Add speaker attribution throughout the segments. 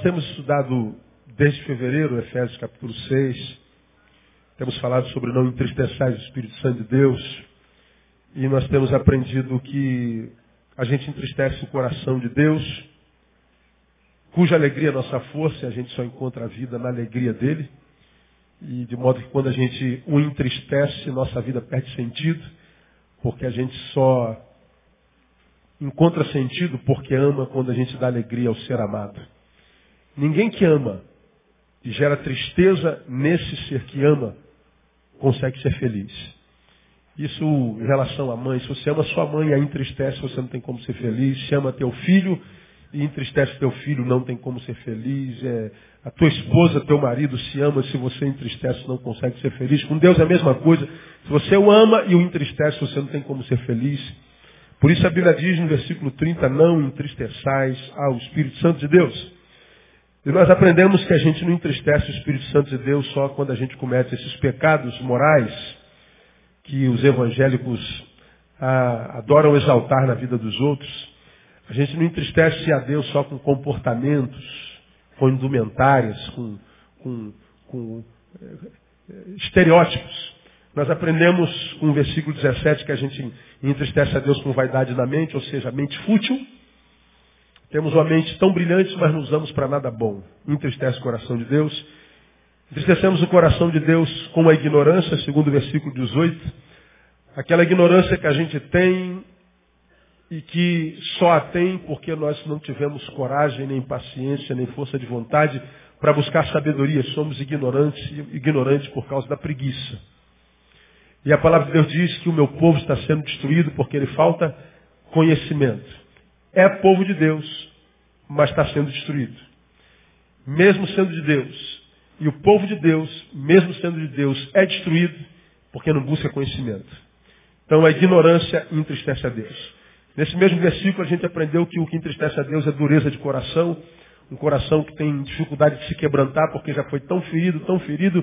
Speaker 1: Nós temos estudado desde fevereiro, Efésios capítulo 6. Temos falado sobre não entristecer o Espírito Santo de Deus. E nós temos aprendido que a gente entristece o coração de Deus, cuja alegria é nossa força, e a gente só encontra a vida na alegria dele. E de modo que quando a gente o entristece, nossa vida perde sentido, porque a gente só encontra sentido porque ama quando a gente dá alegria ao ser amado. Ninguém que ama e gera tristeza nesse ser que ama consegue ser feliz. Isso em relação à mãe. Se você ama sua mãe e a entristece, você não tem como ser feliz. Se ama teu filho e entristece teu filho, não tem como ser feliz. É, a tua esposa, teu marido se ama, se você entristece, não consegue ser feliz. Com Deus é a mesma coisa. Se você o ama e o entristece, você não tem como ser feliz. Por isso a Bíblia diz no versículo 30, não entristeçais ao Espírito Santo de Deus. E nós aprendemos que a gente não entristece o Espírito Santo de Deus só quando a gente comete esses pecados morais que os evangélicos ah, adoram exaltar na vida dos outros. A gente não entristece a Deus só com comportamentos, com indumentárias, com, com, com eh, estereótipos. Nós aprendemos com o versículo 17 que a gente entristece a Deus com vaidade na mente, ou seja, mente fútil. Temos uma mente tão brilhante, mas não usamos para nada bom. Entristece o coração de Deus. Entristecemos o coração de Deus com a ignorância, segundo o versículo 18. Aquela ignorância que a gente tem e que só a tem porque nós não tivemos coragem, nem paciência, nem força de vontade para buscar sabedoria. Somos ignorantes, ignorantes por causa da preguiça. E a palavra de Deus diz que o meu povo está sendo destruído porque ele falta conhecimento. É povo de Deus, mas está sendo destruído. Mesmo sendo de Deus. E o povo de Deus, mesmo sendo de Deus, é destruído porque não busca conhecimento. Então a ignorância entristece a Deus. Nesse mesmo versículo a gente aprendeu que o que entristece a Deus é dureza de coração, um coração que tem dificuldade de se quebrantar porque já foi tão ferido, tão ferido,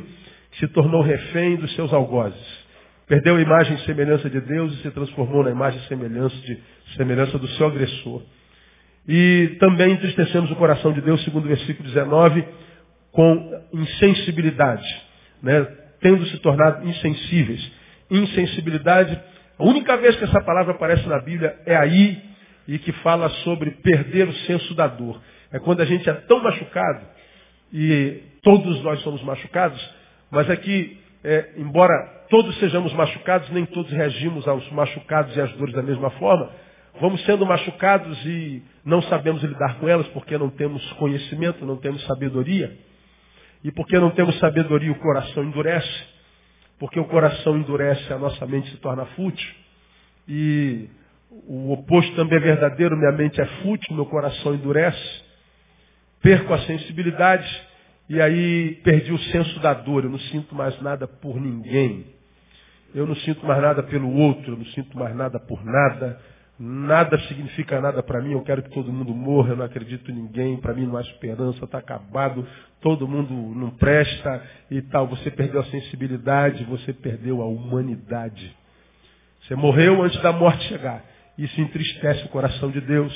Speaker 1: que se tornou refém dos seus algozes. Perdeu a imagem e semelhança de Deus e se transformou na imagem e semelhança, de, semelhança do seu agressor. E também entristecemos o coração de Deus, segundo o versículo 19, com insensibilidade, né? tendo se tornado insensíveis. Insensibilidade, a única vez que essa palavra aparece na Bíblia é aí e que fala sobre perder o senso da dor. É quando a gente é tão machucado, e todos nós somos machucados, mas é que, é, embora todos sejamos machucados, nem todos reagimos aos machucados e às dores da mesma forma. Vamos sendo machucados e não sabemos lidar com elas porque não temos conhecimento, não temos sabedoria. E porque não temos sabedoria, o coração endurece. Porque o coração endurece, a nossa mente se torna fútil. E o oposto também é verdadeiro, minha mente é fútil, meu coração endurece. Perco a sensibilidade e aí perdi o senso da dor, eu não sinto mais nada por ninguém. Eu não sinto mais nada pelo outro, eu não sinto mais nada por nada. Nada significa nada para mim, eu quero que todo mundo morra, eu não acredito em ninguém, para mim não há esperança, está acabado, todo mundo não presta e tal. Você perdeu a sensibilidade, você perdeu a humanidade. Você morreu antes da morte chegar. Isso entristece o coração de Deus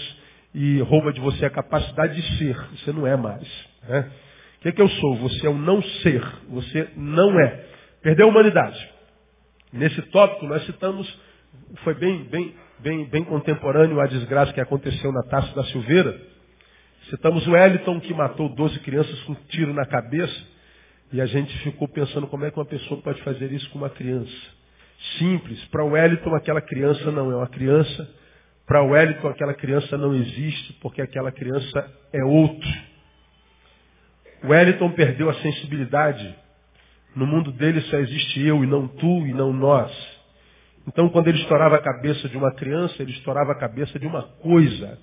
Speaker 1: e rouba de você a capacidade de ser. Você não é mais. Né? O que, é que eu sou? Você é um não ser. Você não é. Perdeu a humanidade. Nesse tópico nós citamos, foi bem, bem, bem, bem contemporâneo a desgraça que aconteceu na Taça da Silveira. Citamos o Wellington que matou 12 crianças com um tiro na cabeça. E a gente ficou pensando como é que uma pessoa pode fazer isso com uma criança. Simples. Para o Wellington aquela criança não é uma criança. Para o Wellington aquela criança não existe porque aquela criança é outro. O Wellington perdeu a sensibilidade no mundo dele só existe eu e não tu e não nós. Então, quando ele estourava a cabeça de uma criança, ele estourava a cabeça de uma coisa.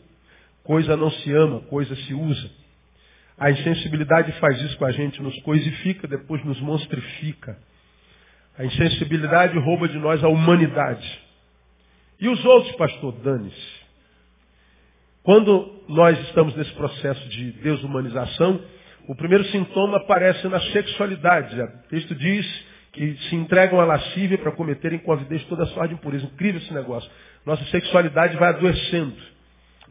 Speaker 1: Coisa não se ama, coisa se usa. A insensibilidade faz isso com a gente, nos coisifica, depois nos monstrifica. A insensibilidade rouba de nós a humanidade. E os outros, pastor, dane-se. Quando nós estamos nesse processo de desumanização, o primeiro sintoma aparece na sexualidade. O texto diz que se entregam à lascívia para cometerem com avidez toda sorte de impureza. Incrível esse negócio. Nossa sexualidade vai adoecendo.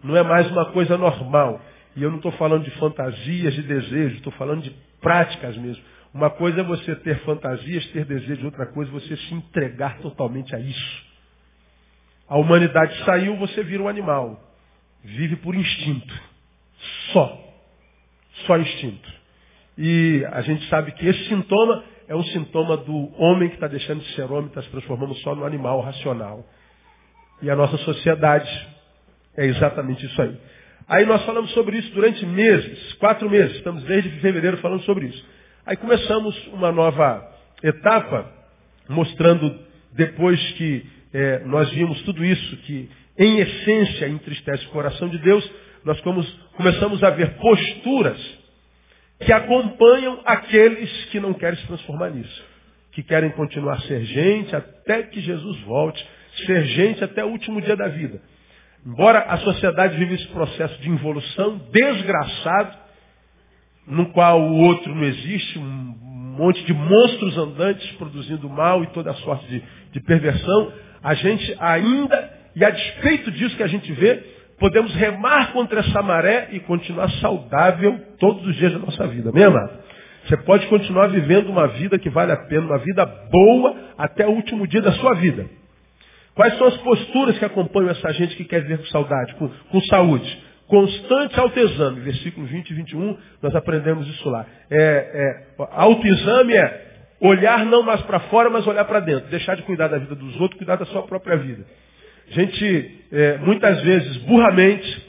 Speaker 1: Não é mais uma coisa normal. E eu não estou falando de fantasias, de desejos, estou falando de práticas mesmo. Uma coisa é você ter fantasias, ter desejos, outra coisa é você se entregar totalmente a isso. A humanidade saiu, você vira um animal. Vive por instinto. Só. Só instinto. E a gente sabe que esse sintoma é um sintoma do homem que está deixando de ser homem, está se transformando só no animal racional. E a nossa sociedade é exatamente isso aí. Aí nós falamos sobre isso durante meses, quatro meses, estamos desde fevereiro falando sobre isso. Aí começamos uma nova etapa, mostrando depois que é, nós vimos tudo isso, que em essência entristece o coração de Deus, nós começamos a ver posturas que acompanham aqueles que não querem se transformar nisso, que querem continuar ser gente até que Jesus volte, ser gente até o último dia da vida. Embora a sociedade vive esse processo de involução desgraçado, no qual o outro não existe, um monte de monstros andantes produzindo mal e toda sorte de, de perversão, a gente ainda, e a despeito disso que a gente vê, podemos remar contra essa maré e continuar saudável todos os dias da nossa vida. Amém, amado? Você pode continuar vivendo uma vida que vale a pena, uma vida boa até o último dia da sua vida. Quais são as posturas que acompanham essa gente que quer viver com saudade, com, com saúde? Constante autoexame, versículos 20 e 21, nós aprendemos isso lá. É, é, autoexame é olhar não mais para fora, mas olhar para dentro. Deixar de cuidar da vida dos outros, cuidar da sua própria vida. A gente, é, muitas vezes, burramente,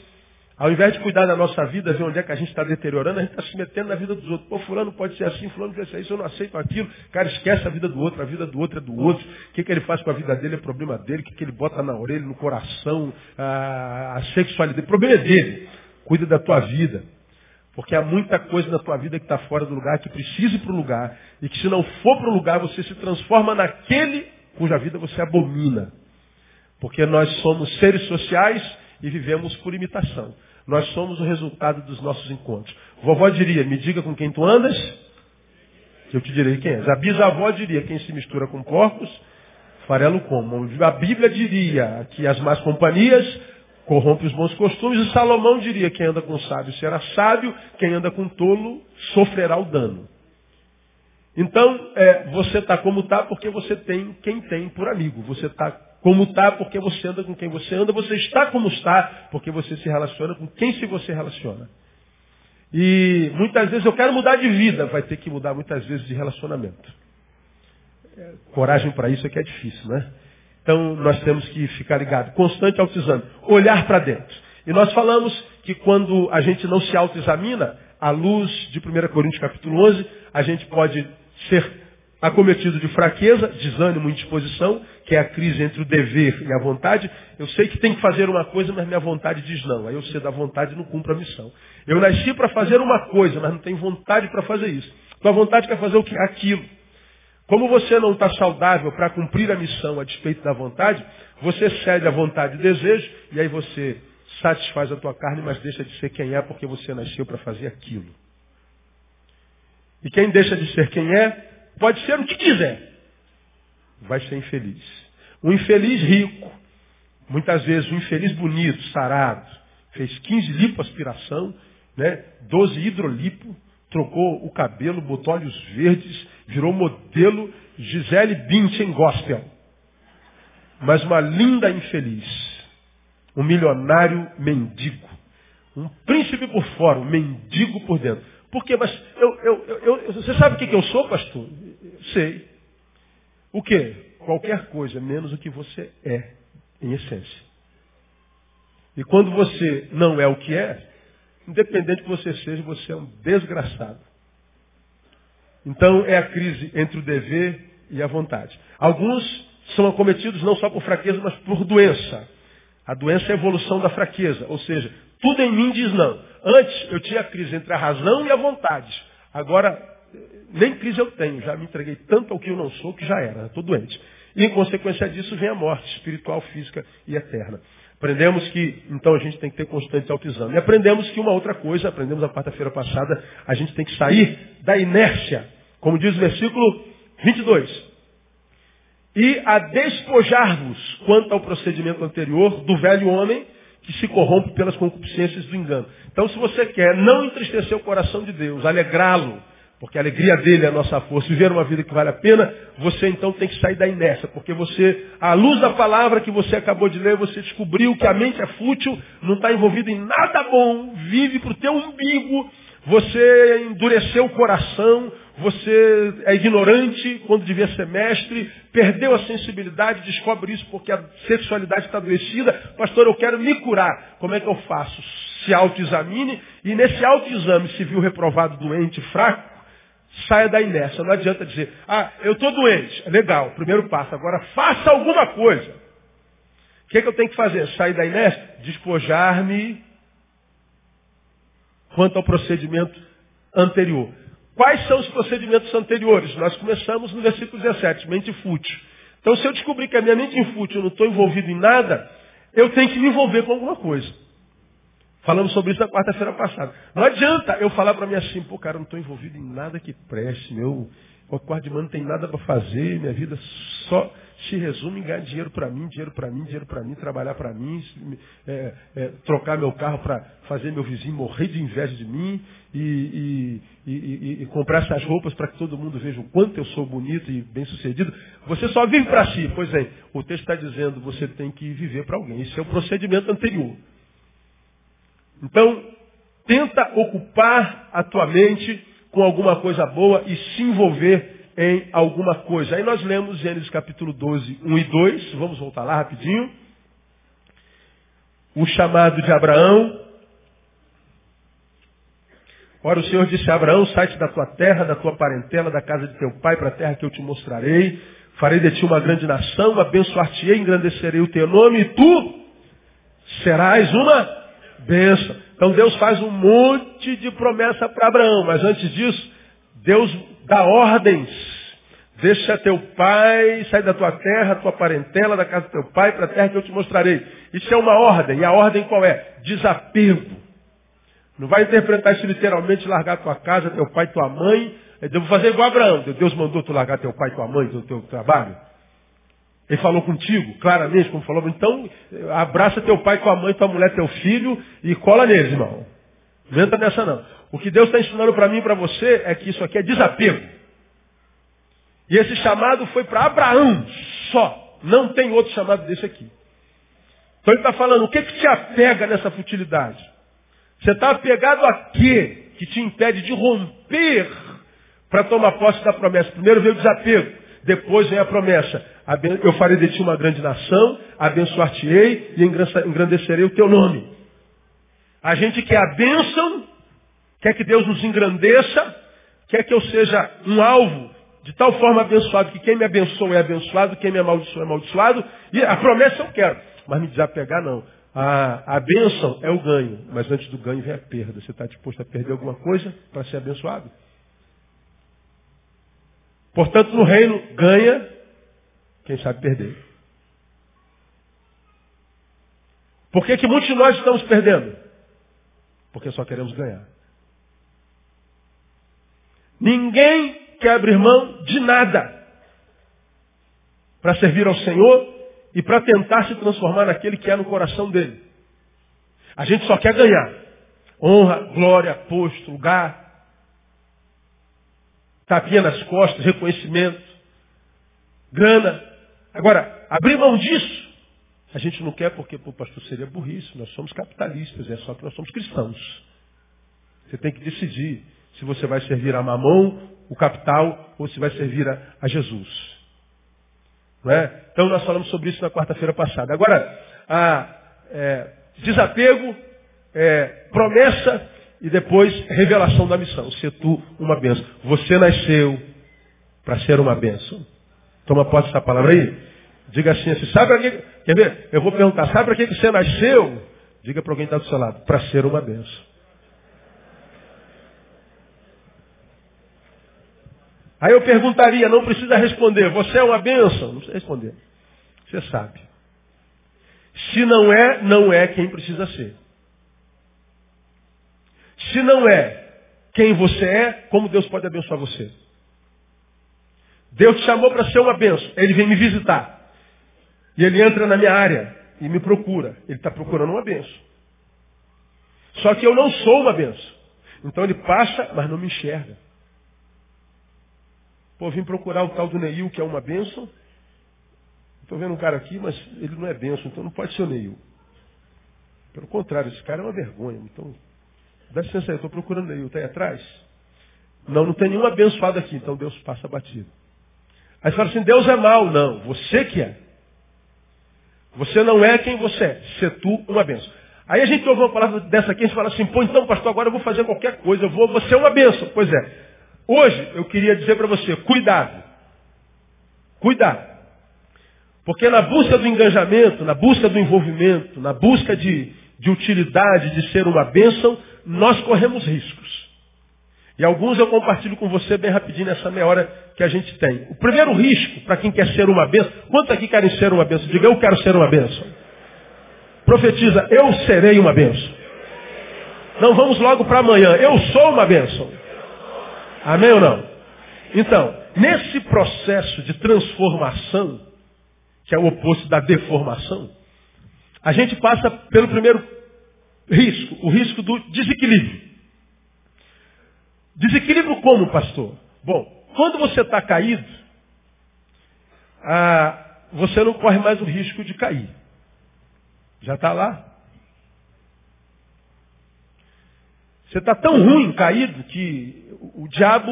Speaker 1: ao invés de cuidar da nossa vida, ver onde é que a gente está deteriorando, a gente está se metendo na vida dos outros. Pô, fulano pode ser assim, fulano pode ser isso, eu não aceito aquilo. Cara esquece a vida do outro, a vida do outro é do outro. O que, que ele faz com a vida dele é problema dele, o que, que ele bota na orelha, no coração, a, a sexualidade. O problema é dele. Cuida da tua vida. Porque há muita coisa na tua vida que está fora do lugar, que precisa ir para o lugar. E que se não for para o lugar, você se transforma naquele cuja vida você abomina. Porque nós somos seres sociais e vivemos por imitação. Nós somos o resultado dos nossos encontros. Vovó diria, me diga com quem tu andas, que eu te direi quem és. A bisavó diria, quem se mistura com porcos, farelo como. A Bíblia diria que as más companhias corrompem os bons costumes. E Salomão diria, quem anda com sábio será sábio, quem anda com tolo sofrerá o dano. Então, é, você está como está porque você tem quem tem por amigo. Você está como está porque você anda com quem você anda, você está como está porque você se relaciona com quem se você relaciona. E muitas vezes eu quero mudar de vida, vai ter que mudar muitas vezes de relacionamento. É, coragem para isso é que é difícil, né? Então nós temos que ficar ligado, constante autoexame, olhar para dentro. E nós falamos que quando a gente não se autoexamina, à luz de 1 Coríntios capítulo 11, a gente pode ser acometido de fraqueza, desânimo, indisposição, que é a crise entre o dever e a vontade. Eu sei que tem que fazer uma coisa, mas minha vontade diz não. Aí eu cedo a vontade e não cumpro a missão. Eu nasci para fazer uma coisa, mas não tenho vontade para fazer isso. Tua vontade quer fazer o que? Aquilo. Como você não está saudável para cumprir a missão a despeito da vontade, você cede a vontade e desejo, e aí você satisfaz a tua carne, mas deixa de ser quem é porque você nasceu para fazer aquilo. E quem deixa de ser quem é, Pode ser o que quiser. Vai ser infeliz. Um infeliz rico, muitas vezes um infeliz bonito, sarado, fez 15 lipoaspiração, né, 12 hidrolipo, trocou o cabelo, botou olhos verdes, virou modelo Gisele Bündchen Gospel. Mas uma linda infeliz, um milionário mendigo, um príncipe por fora, um mendigo por dentro. Por quê? Mas eu, eu, eu, você sabe o que eu sou, pastor? Sei. O quê? Qualquer coisa, menos o que você é, em essência. E quando você não é o que é, independente que você seja, você é um desgraçado. Então é a crise entre o dever e a vontade. Alguns são acometidos não só por fraqueza, mas por doença. A doença é a evolução da fraqueza. Ou seja, tudo em mim diz não. Antes eu tinha a crise entre a razão e a vontade. Agora, nem crise eu tenho. Já me entreguei tanto ao que eu não sou que já era. Estou doente. E em consequência disso vem a morte espiritual, física e eterna. Aprendemos que, então, a gente tem que ter constante autoexame. E aprendemos que uma outra coisa, aprendemos na quarta-feira passada, a gente tem que sair da inércia. Como diz o versículo 22 e a despojar-vos quanto ao procedimento anterior do velho homem que se corrompe pelas concupiscências do engano. Então, se você quer não entristecer o coração de Deus, alegrá-lo, porque a alegria dele é a nossa força, viver uma vida que vale a pena, você então tem que sair da inércia, porque você, à luz da palavra que você acabou de ler, você descobriu que a mente é fútil, não está envolvida em nada bom, vive para o teu umbigo, você endureceu o coração, você é ignorante quando devia ser mestre, perdeu a sensibilidade, descobre isso porque a sexualidade está adoecida. Pastor, eu quero me curar. Como é que eu faço? Se autoexamine e nesse autoexame se viu reprovado, doente, fraco, saia da inércia. Não adianta dizer, ah, eu estou doente. É legal, primeiro passo. Agora faça alguma coisa. O que, é que eu tenho que fazer? Sair da inércia? Despojar-me quanto ao procedimento anterior. Quais são os procedimentos anteriores? Nós começamos no versículo 17, mente fútil. Então, se eu descobrir que a minha mente fútil, eu não estou envolvido em nada, eu tenho que me envolver com alguma coisa. Falamos sobre isso na quarta-feira passada. Não adianta eu falar para mim assim, pô, cara, eu não estou envolvido em nada que preste, meu. O quarto de mano não tem nada para fazer, minha vida só se resume em ganhar dinheiro para mim, dinheiro para mim, dinheiro para mim, trabalhar para mim, é, é, trocar meu carro para fazer meu vizinho morrer de inveja de mim e, e, e, e comprar essas roupas para que todo mundo veja o quanto eu sou bonito e bem sucedido. Você só vive para si. Pois é, o texto está dizendo você tem que viver para alguém. Esse é o procedimento anterior. Então, tenta ocupar a tua mente com alguma coisa boa e se envolver em alguma coisa. Aí nós lemos Gênesis capítulo 12, 1 e 2, vamos voltar lá rapidinho. O chamado de Abraão. Ora, o Senhor disse a Abraão, sai-te da tua terra, da tua parentela, da casa de teu pai, para a terra que eu te mostrarei. Farei de ti uma grande nação, abençoar-te-ei, engrandecerei o teu nome, e tu serás uma bênção. Então Deus faz um monte de promessa para Abraão, mas antes disso, Deus dá ordens Deixa teu pai, sai da tua terra, tua parentela, da casa do teu pai, para a terra que eu te mostrarei. Isso é uma ordem. E a ordem qual é? Desapego. Não vai interpretar isso literalmente, largar tua casa, teu pai, tua mãe. Eu devo fazer igual Abraão. Deus mandou tu largar teu pai, tua mãe, do teu trabalho. Ele falou contigo, claramente, como falou. Então, abraça teu pai, tua mãe, tua mulher, teu filho e cola neles, irmão. Não entra nessa não. O que Deus está ensinando para mim e para você é que isso aqui é desapego. E esse chamado foi para Abraão só. Não tem outro chamado desse aqui. Então ele está falando, o que, que te apega nessa futilidade? Você está apegado a quê que te impede de romper para tomar posse da promessa? Primeiro veio o desapego, depois vem a promessa. Eu farei de ti uma grande nação, abençoar-te-ei e engrandecerei o teu nome. A gente quer a bênção, quer que Deus nos engrandeça, quer que eu seja um alvo de tal forma abençoado que quem me abençoa é abençoado, quem me amaldiçoa é amaldiçoado. E a promessa eu quero. Mas me desapegar não. A, a bênção é o ganho. Mas antes do ganho vem a perda. Você está disposto a perder alguma coisa para ser abençoado? Portanto, no reino, ganha quem sabe perder. Por que, que muitos de nós estamos perdendo? Porque só queremos ganhar. Ninguém quer abrir mão de nada para servir ao Senhor e para tentar se transformar naquele que é no coração dele. A gente só quer ganhar. Honra, glória, posto, lugar, tapinha nas costas, reconhecimento, grana. Agora, abrir mão disso, a gente não quer porque, pô, pastor, seria burrice. Nós somos capitalistas, é só que nós somos cristãos. Você tem que decidir se você vai servir a mamão o capital ou se vai servir a, a Jesus. É? Então nós falamos sobre isso na quarta-feira passada. Agora, a, é, desapego, é, promessa e depois revelação da missão. Ser tu uma bênção. Você nasceu para ser uma bênção. Toma posse dessa palavra aí. Diga assim, assim sabe para que. Quer ver? Eu vou perguntar, sabe para que você nasceu? Diga para alguém que está do seu lado. Para ser uma bênção. Aí eu perguntaria, não precisa responder, você é uma bênção? Não precisa responder. Você sabe. Se não é, não é quem precisa ser. Se não é quem você é, como Deus pode abençoar você? Deus te chamou para ser uma bênção. Ele vem me visitar. E ele entra na minha área. e me procura. Ele está procurando uma benção. Só que eu não sou uma benção. Então ele passa, mas não me enxerga. Pô, vim procurar o tal do Neil, que é uma benção. Estou vendo um cara aqui, mas ele não é benção, então não pode ser o Neil. Pelo contrário, esse cara é uma vergonha. Então, dá licença aí, estou procurando Neil. Está aí atrás? Não, não tem nenhum abençoado aqui, então Deus passa batido. Aí você fala assim, Deus é mau. Não, você que é. Você não é quem você é. Ser tu uma benção. Aí a gente ouve uma palavra dessa aqui e fala assim, pô, então pastor, agora eu vou fazer qualquer coisa, eu vou, você é uma benção. Pois é. Hoje eu queria dizer para você, cuidado. Cuidado. Porque na busca do engajamento, na busca do envolvimento, na busca de, de utilidade, de ser uma bênção, nós corremos riscos. E alguns eu compartilho com você bem rapidinho nessa meia hora que a gente tem. O primeiro risco para quem quer ser uma bênção, quantos aqui querem ser uma bênção? Diga, eu quero ser uma bênção. Profetiza, eu serei uma bênção. Não vamos logo para amanhã, eu sou uma bênção. Amém ou não? Então, nesse processo de transformação, que é o oposto da deformação, a gente passa pelo primeiro risco, o risco do desequilíbrio. Desequilíbrio como, pastor? Bom, quando você está caído, ah, você não corre mais o risco de cair. Já está lá. Você está tão ruim, caído, que o diabo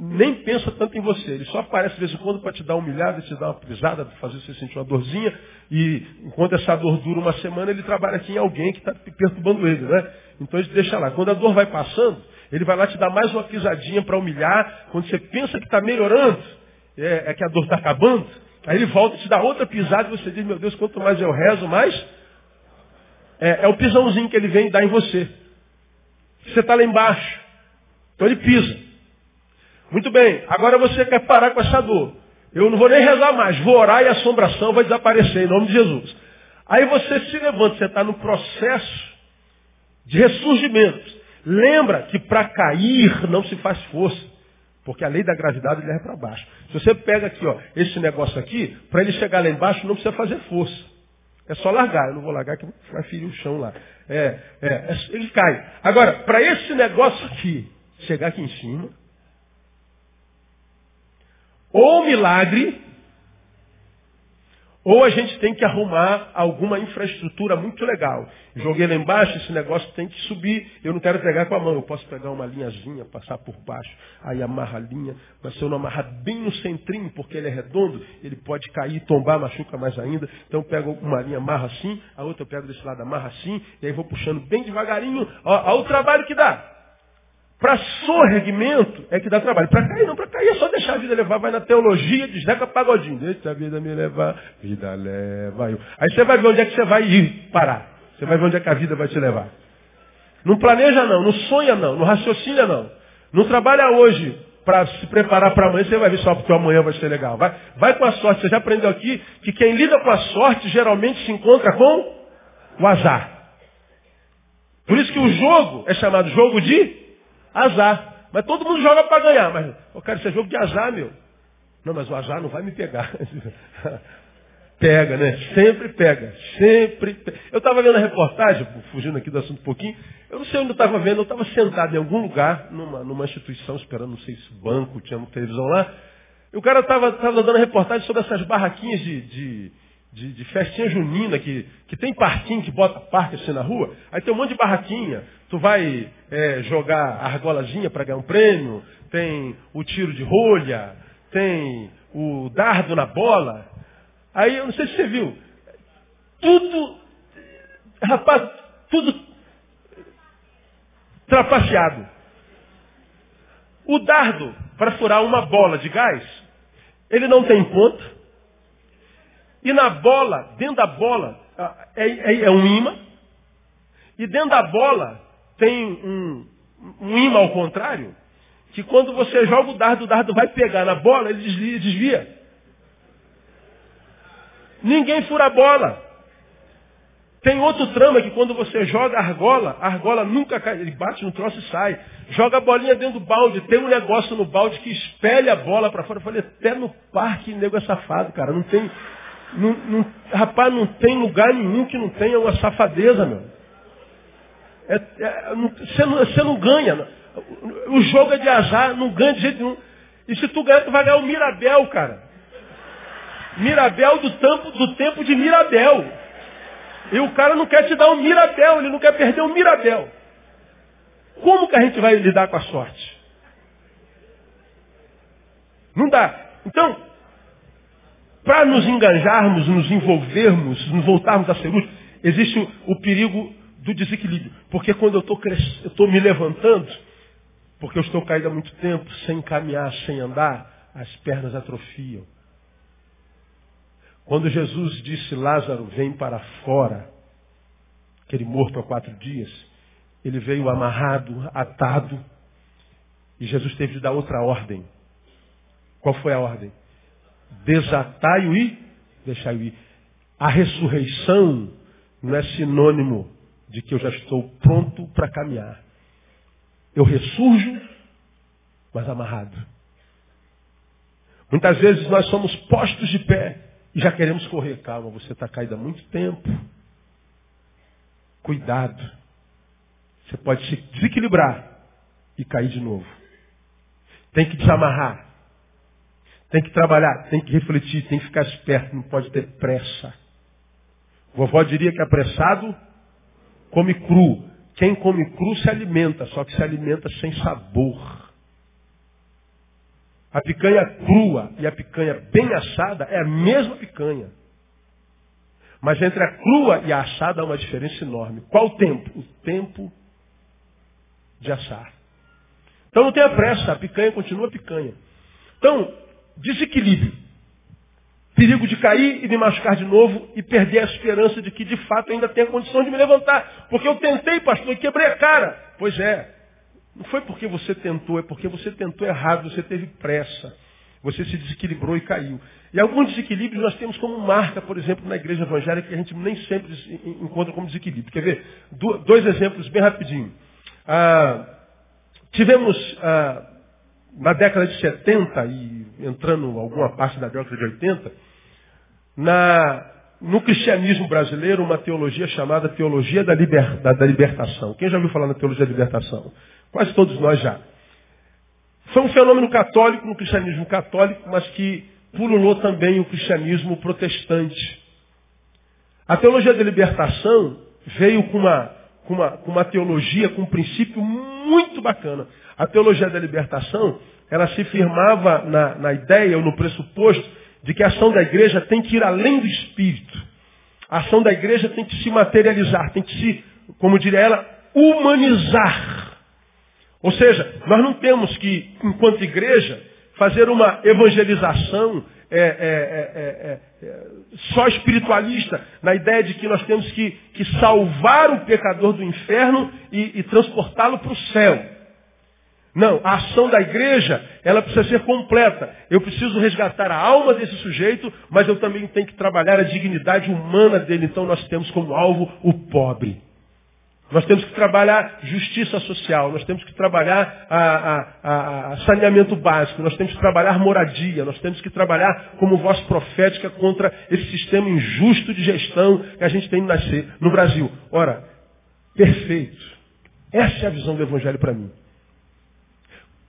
Speaker 1: nem pensa tanto em você. Ele só aparece de vez em quando para te dar humilhada, te dar uma pisada, fazer você sentir uma dorzinha. E enquanto essa dor dura uma semana, ele trabalha aqui em alguém que está perturbando ele, né? Então ele deixa lá. Quando a dor vai passando, ele vai lá te dar mais uma pisadinha para humilhar. Quando você pensa que está melhorando, é, é, que a dor está acabando. Aí ele volta e te dá outra pisada e você diz, meu Deus, quanto mais eu rezo, mais. É, é o pisãozinho que ele vem dar em você. Você está lá embaixo. Então ele pisa. Muito bem, agora você quer parar com essa dor. Eu não vou nem rezar mais, vou orar e a assombração vai desaparecer em nome de Jesus. Aí você se levanta, você está no processo de ressurgimento. Lembra que para cair não se faz força. Porque a lei da gravidade leva para baixo. Se você pega aqui, ó, esse negócio aqui, para ele chegar lá embaixo não precisa fazer força. É só largar. Eu não vou largar que vai ferir o chão lá. É, é, é ele cai. Agora, para esse negócio aqui chegar aqui em cima, ou milagre, ou a gente tem que arrumar alguma infraestrutura muito legal. Joguei lá embaixo, esse negócio tem que subir. Eu não quero pegar com a mão, eu posso pegar uma linhazinha, passar por baixo, aí amarra a linha. Mas se eu não amarrar bem no centrinho, porque ele é redondo, ele pode cair, tombar, machuca mais ainda. Então eu pego uma linha, amarra assim, a outra eu pego desse lado, amarra assim, e aí vou puxando bem devagarinho. Olha o trabalho que dá. Para sorregimento é que dá trabalho. Para cair não, para cair é só deixar a vida levar. Vai na teologia de Zeca Pagodinho. Deixa a vida me levar, vida leva eu. Aí você vai ver onde é que você vai ir parar. Você vai ver onde é que a vida vai te levar. Não planeja não, não sonha não, não raciocina não. Não trabalha hoje para se preparar para amanhã, você vai ver só porque amanhã vai ser legal. Vai, vai com a sorte. Você já aprendeu aqui que quem lida com a sorte geralmente se encontra com o azar. Por isso que o jogo é chamado jogo de Azar. Mas todo mundo joga para ganhar. Mas eu quero ser jogo de azar, meu. Não, mas o azar não vai me pegar. pega, né? Sempre pega. Sempre pega. Eu estava vendo a reportagem, fugindo aqui do assunto um pouquinho. Eu não sei onde eu estava vendo. Eu estava sentado em algum lugar, numa, numa instituição, esperando, não sei se banco, tinha uma televisão lá. E o cara estava dando reportagem sobre essas barraquinhas de, de de, de, festinha junina, que, que tem parquinho que bota parque assim na rua, aí tem um monte de barraquinha. Tu vai é, jogar argolazinha para ganhar um prêmio, tem o tiro de rolha, tem o dardo na bola. Aí eu não sei se você viu. Tudo, rapaz, tudo trapaceado. O dardo, para furar uma bola de gás, ele não tem ponta, e na bola, dentro da bola, é, é, é um imã. E dentro da bola tem um, um imã ao contrário, que quando você joga o dardo, o dardo vai pegar na bola, ele desvia. desvia. Ninguém fura a bola. Tem outro trama que quando você joga a argola, a argola nunca cai, ele bate no troço e sai. Joga a bolinha dentro do balde, tem um negócio no balde que espelha a bola para fora. Eu falei, até no parque nego é safado, cara. Não tem, Não, não, rapaz, não tem lugar nenhum que não tenha uma safadeza, meu. É, é, você, não, você não ganha. O jogo é de azar, não ganha de jeito nenhum. E se tu ganhar, tu vai ganhar o Mirabel, cara. Mirabel do tempo, do tempo de Mirabel. E o cara não quer te dar um Mirabel, ele não quer perder um Mirabel. Como que a gente vai lidar com a sorte? Não dá. Então, para nos engajarmos, nos envolvermos, nos voltarmos a ser úteis, existe o, o perigo do desequilíbrio. Porque quando eu estou me levantando, porque eu estou caído há muito tempo, sem caminhar, sem andar, as pernas atrofiam. Quando Jesus disse, Lázaro, vem para fora, aquele morto há quatro dias, ele veio amarrado, atado, e Jesus teve de dar outra ordem. Qual foi a ordem? Desatai-o e deixai-o ir. A ressurreição não é sinônimo de que eu já estou pronto para caminhar. Eu ressurjo, mas amarrado. Muitas vezes nós somos postos de pé e já queremos correr. Calma, você está caído há muito tempo. Cuidado. Você pode se desequilibrar e cair de novo. Tem que desamarrar. Tem que trabalhar, tem que refletir, tem que ficar esperto, não pode ter pressa. Vovó diria que apressado come cru. Quem come cru se alimenta, só que se alimenta sem sabor. A picanha crua e a picanha bem assada é a mesma picanha. Mas entre a crua e a assada há uma diferença enorme. Qual o tempo? O tempo de assar. Então não tenha pressa, a picanha continua picanha. Então, desequilíbrio. Perigo de cair e me machucar de novo e perder a esperança de que de fato ainda tenha condição de me levantar. Porque eu tentei, pastor, e quebrei a cara. Pois é. Não foi porque você tentou, é porque você tentou errado, você teve pressa. Você se desequilibrou e caiu. E alguns desequilíbrios nós temos como marca, por exemplo, na igreja evangélica, que a gente nem sempre encontra como desequilíbrio. Quer ver? Dois exemplos bem rapidinho. Ah, tivemos ah, na década de 70 e entrando alguma parte da década de 80, na, no cristianismo brasileiro, uma teologia chamada teologia da, liber, da, da libertação. Quem já ouviu falar na teologia da libertação? Quase todos nós já. Foi um fenômeno católico no cristianismo católico, mas que pululou também o cristianismo protestante. A teologia da libertação veio com uma, com uma, com uma teologia, com um princípio muito bacana. A teologia da libertação, ela se firmava na, na ideia ou no pressuposto de que a ação da igreja tem que ir além do espírito. A ação da igreja tem que se materializar, tem que se, como diria ela, humanizar. Ou seja, nós não temos que, enquanto igreja, fazer uma evangelização é, é, é, é, é só espiritualista, na ideia de que nós temos que, que salvar o pecador do inferno e, e transportá-lo para o céu. Não, a ação da igreja, ela precisa ser completa. Eu preciso resgatar a alma desse sujeito, mas eu também tenho que trabalhar a dignidade humana dele. Então nós temos como alvo o pobre. Nós temos que trabalhar justiça social, nós temos que trabalhar a, a, a, saneamento básico, nós temos que trabalhar moradia, nós temos que trabalhar como voz profética contra esse sistema injusto de gestão que a gente tem no, Brasil. Ora, perfeito. Essa é a visão do Evangelho para mim.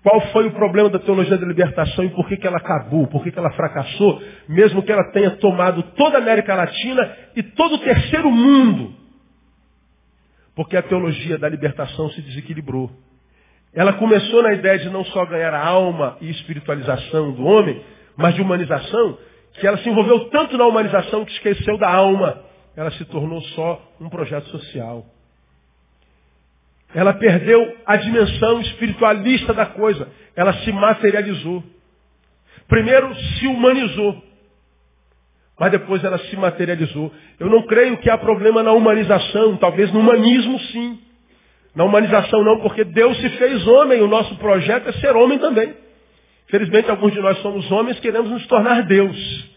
Speaker 1: Qual foi o problema da teologia da libertação e por que, que ela acabou, por que, que ela fracassou, mesmo que ela tenha tomado toda a América Latina e todo o terceiro mundo? Porque a teologia da libertação se desequilibrou. Ela começou na ideia de não só ganhar a alma e espiritualização do homem, mas de humanização, que ela se envolveu tanto na humanização que esqueceu da alma. Ela se tornou só um projeto social. Ela perdeu a dimensão espiritualista da coisa. Ela se materializou. Primeiro se humanizou. Mas depois ela se materializou. Eu não creio que há problema na humanização, talvez no humanismo sim. Na humanização não, porque Deus se fez homem, o nosso projeto é ser homem também. Felizmente alguns de nós somos homens, queremos nos tornar Deus.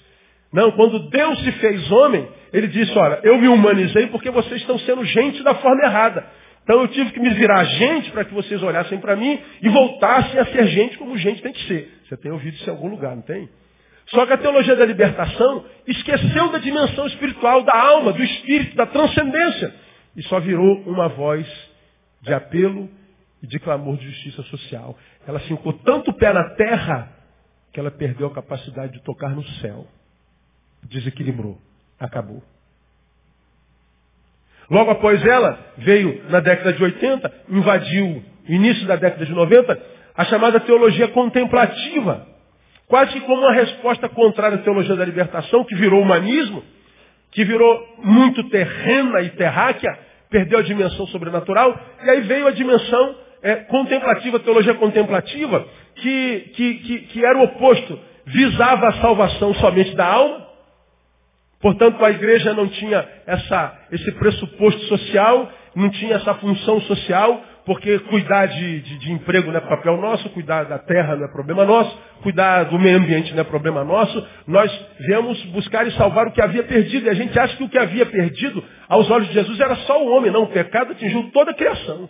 Speaker 1: Não, quando Deus se fez homem, ele disse, olha, eu me humanizei porque vocês estão sendo gente da forma errada. Então eu tive que me virar gente para que vocês olhassem para mim e voltassem a ser gente como gente tem que ser. Você tem ouvido isso em algum lugar, não tem? Só que a teologia da libertação esqueceu da dimensão espiritual, da alma, do espírito, da transcendência. E só virou uma voz de apelo e de clamor de justiça social. Ela fincou tanto o pé na terra que ela perdeu a capacidade de tocar no céu. Desequilibrou. Acabou. Logo após ela, veio na década de 80, invadiu o início da década de 90, a chamada teologia contemplativa. Quase como uma resposta contrária à teologia da libertação, que virou humanismo, que virou muito terrena e terráquea, perdeu a dimensão sobrenatural, e aí veio a dimensão é, contemplativa, teologia contemplativa, que, que, que, que era o oposto, visava a salvação somente da alma, portanto a igreja não tinha essa, esse pressuposto social, não tinha essa função social, porque cuidar de, de, de, emprego não é papel nosso, cuidar da terra não é problema nosso, cuidar do meio ambiente não é problema nosso. Nós viemos buscar e salvar o que havia perdido. E a gente acha que o que havia perdido, aos olhos de Jesus, era só o homem. Não, o pecado atingiu toda a criação.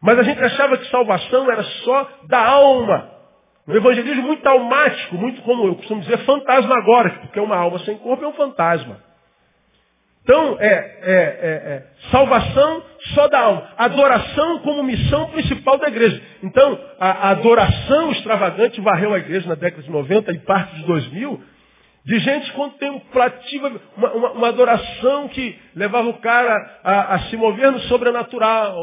Speaker 1: Mas a gente achava que salvação era só da alma. Um evangelismo muito almático, muito como eu costumo dizer, fantasmagórico, porque uma alma sem corpo é um fantasma. Então, é, é, é, é, salvação só da alma. Adoração como missão principal da igreja. Então, a, a adoração extravagante varreu a igreja na década de 90 e parte de 2000, de gente contemplativa, uma, uma, uma, adoração que levava o cara a, a se mover no sobrenatural,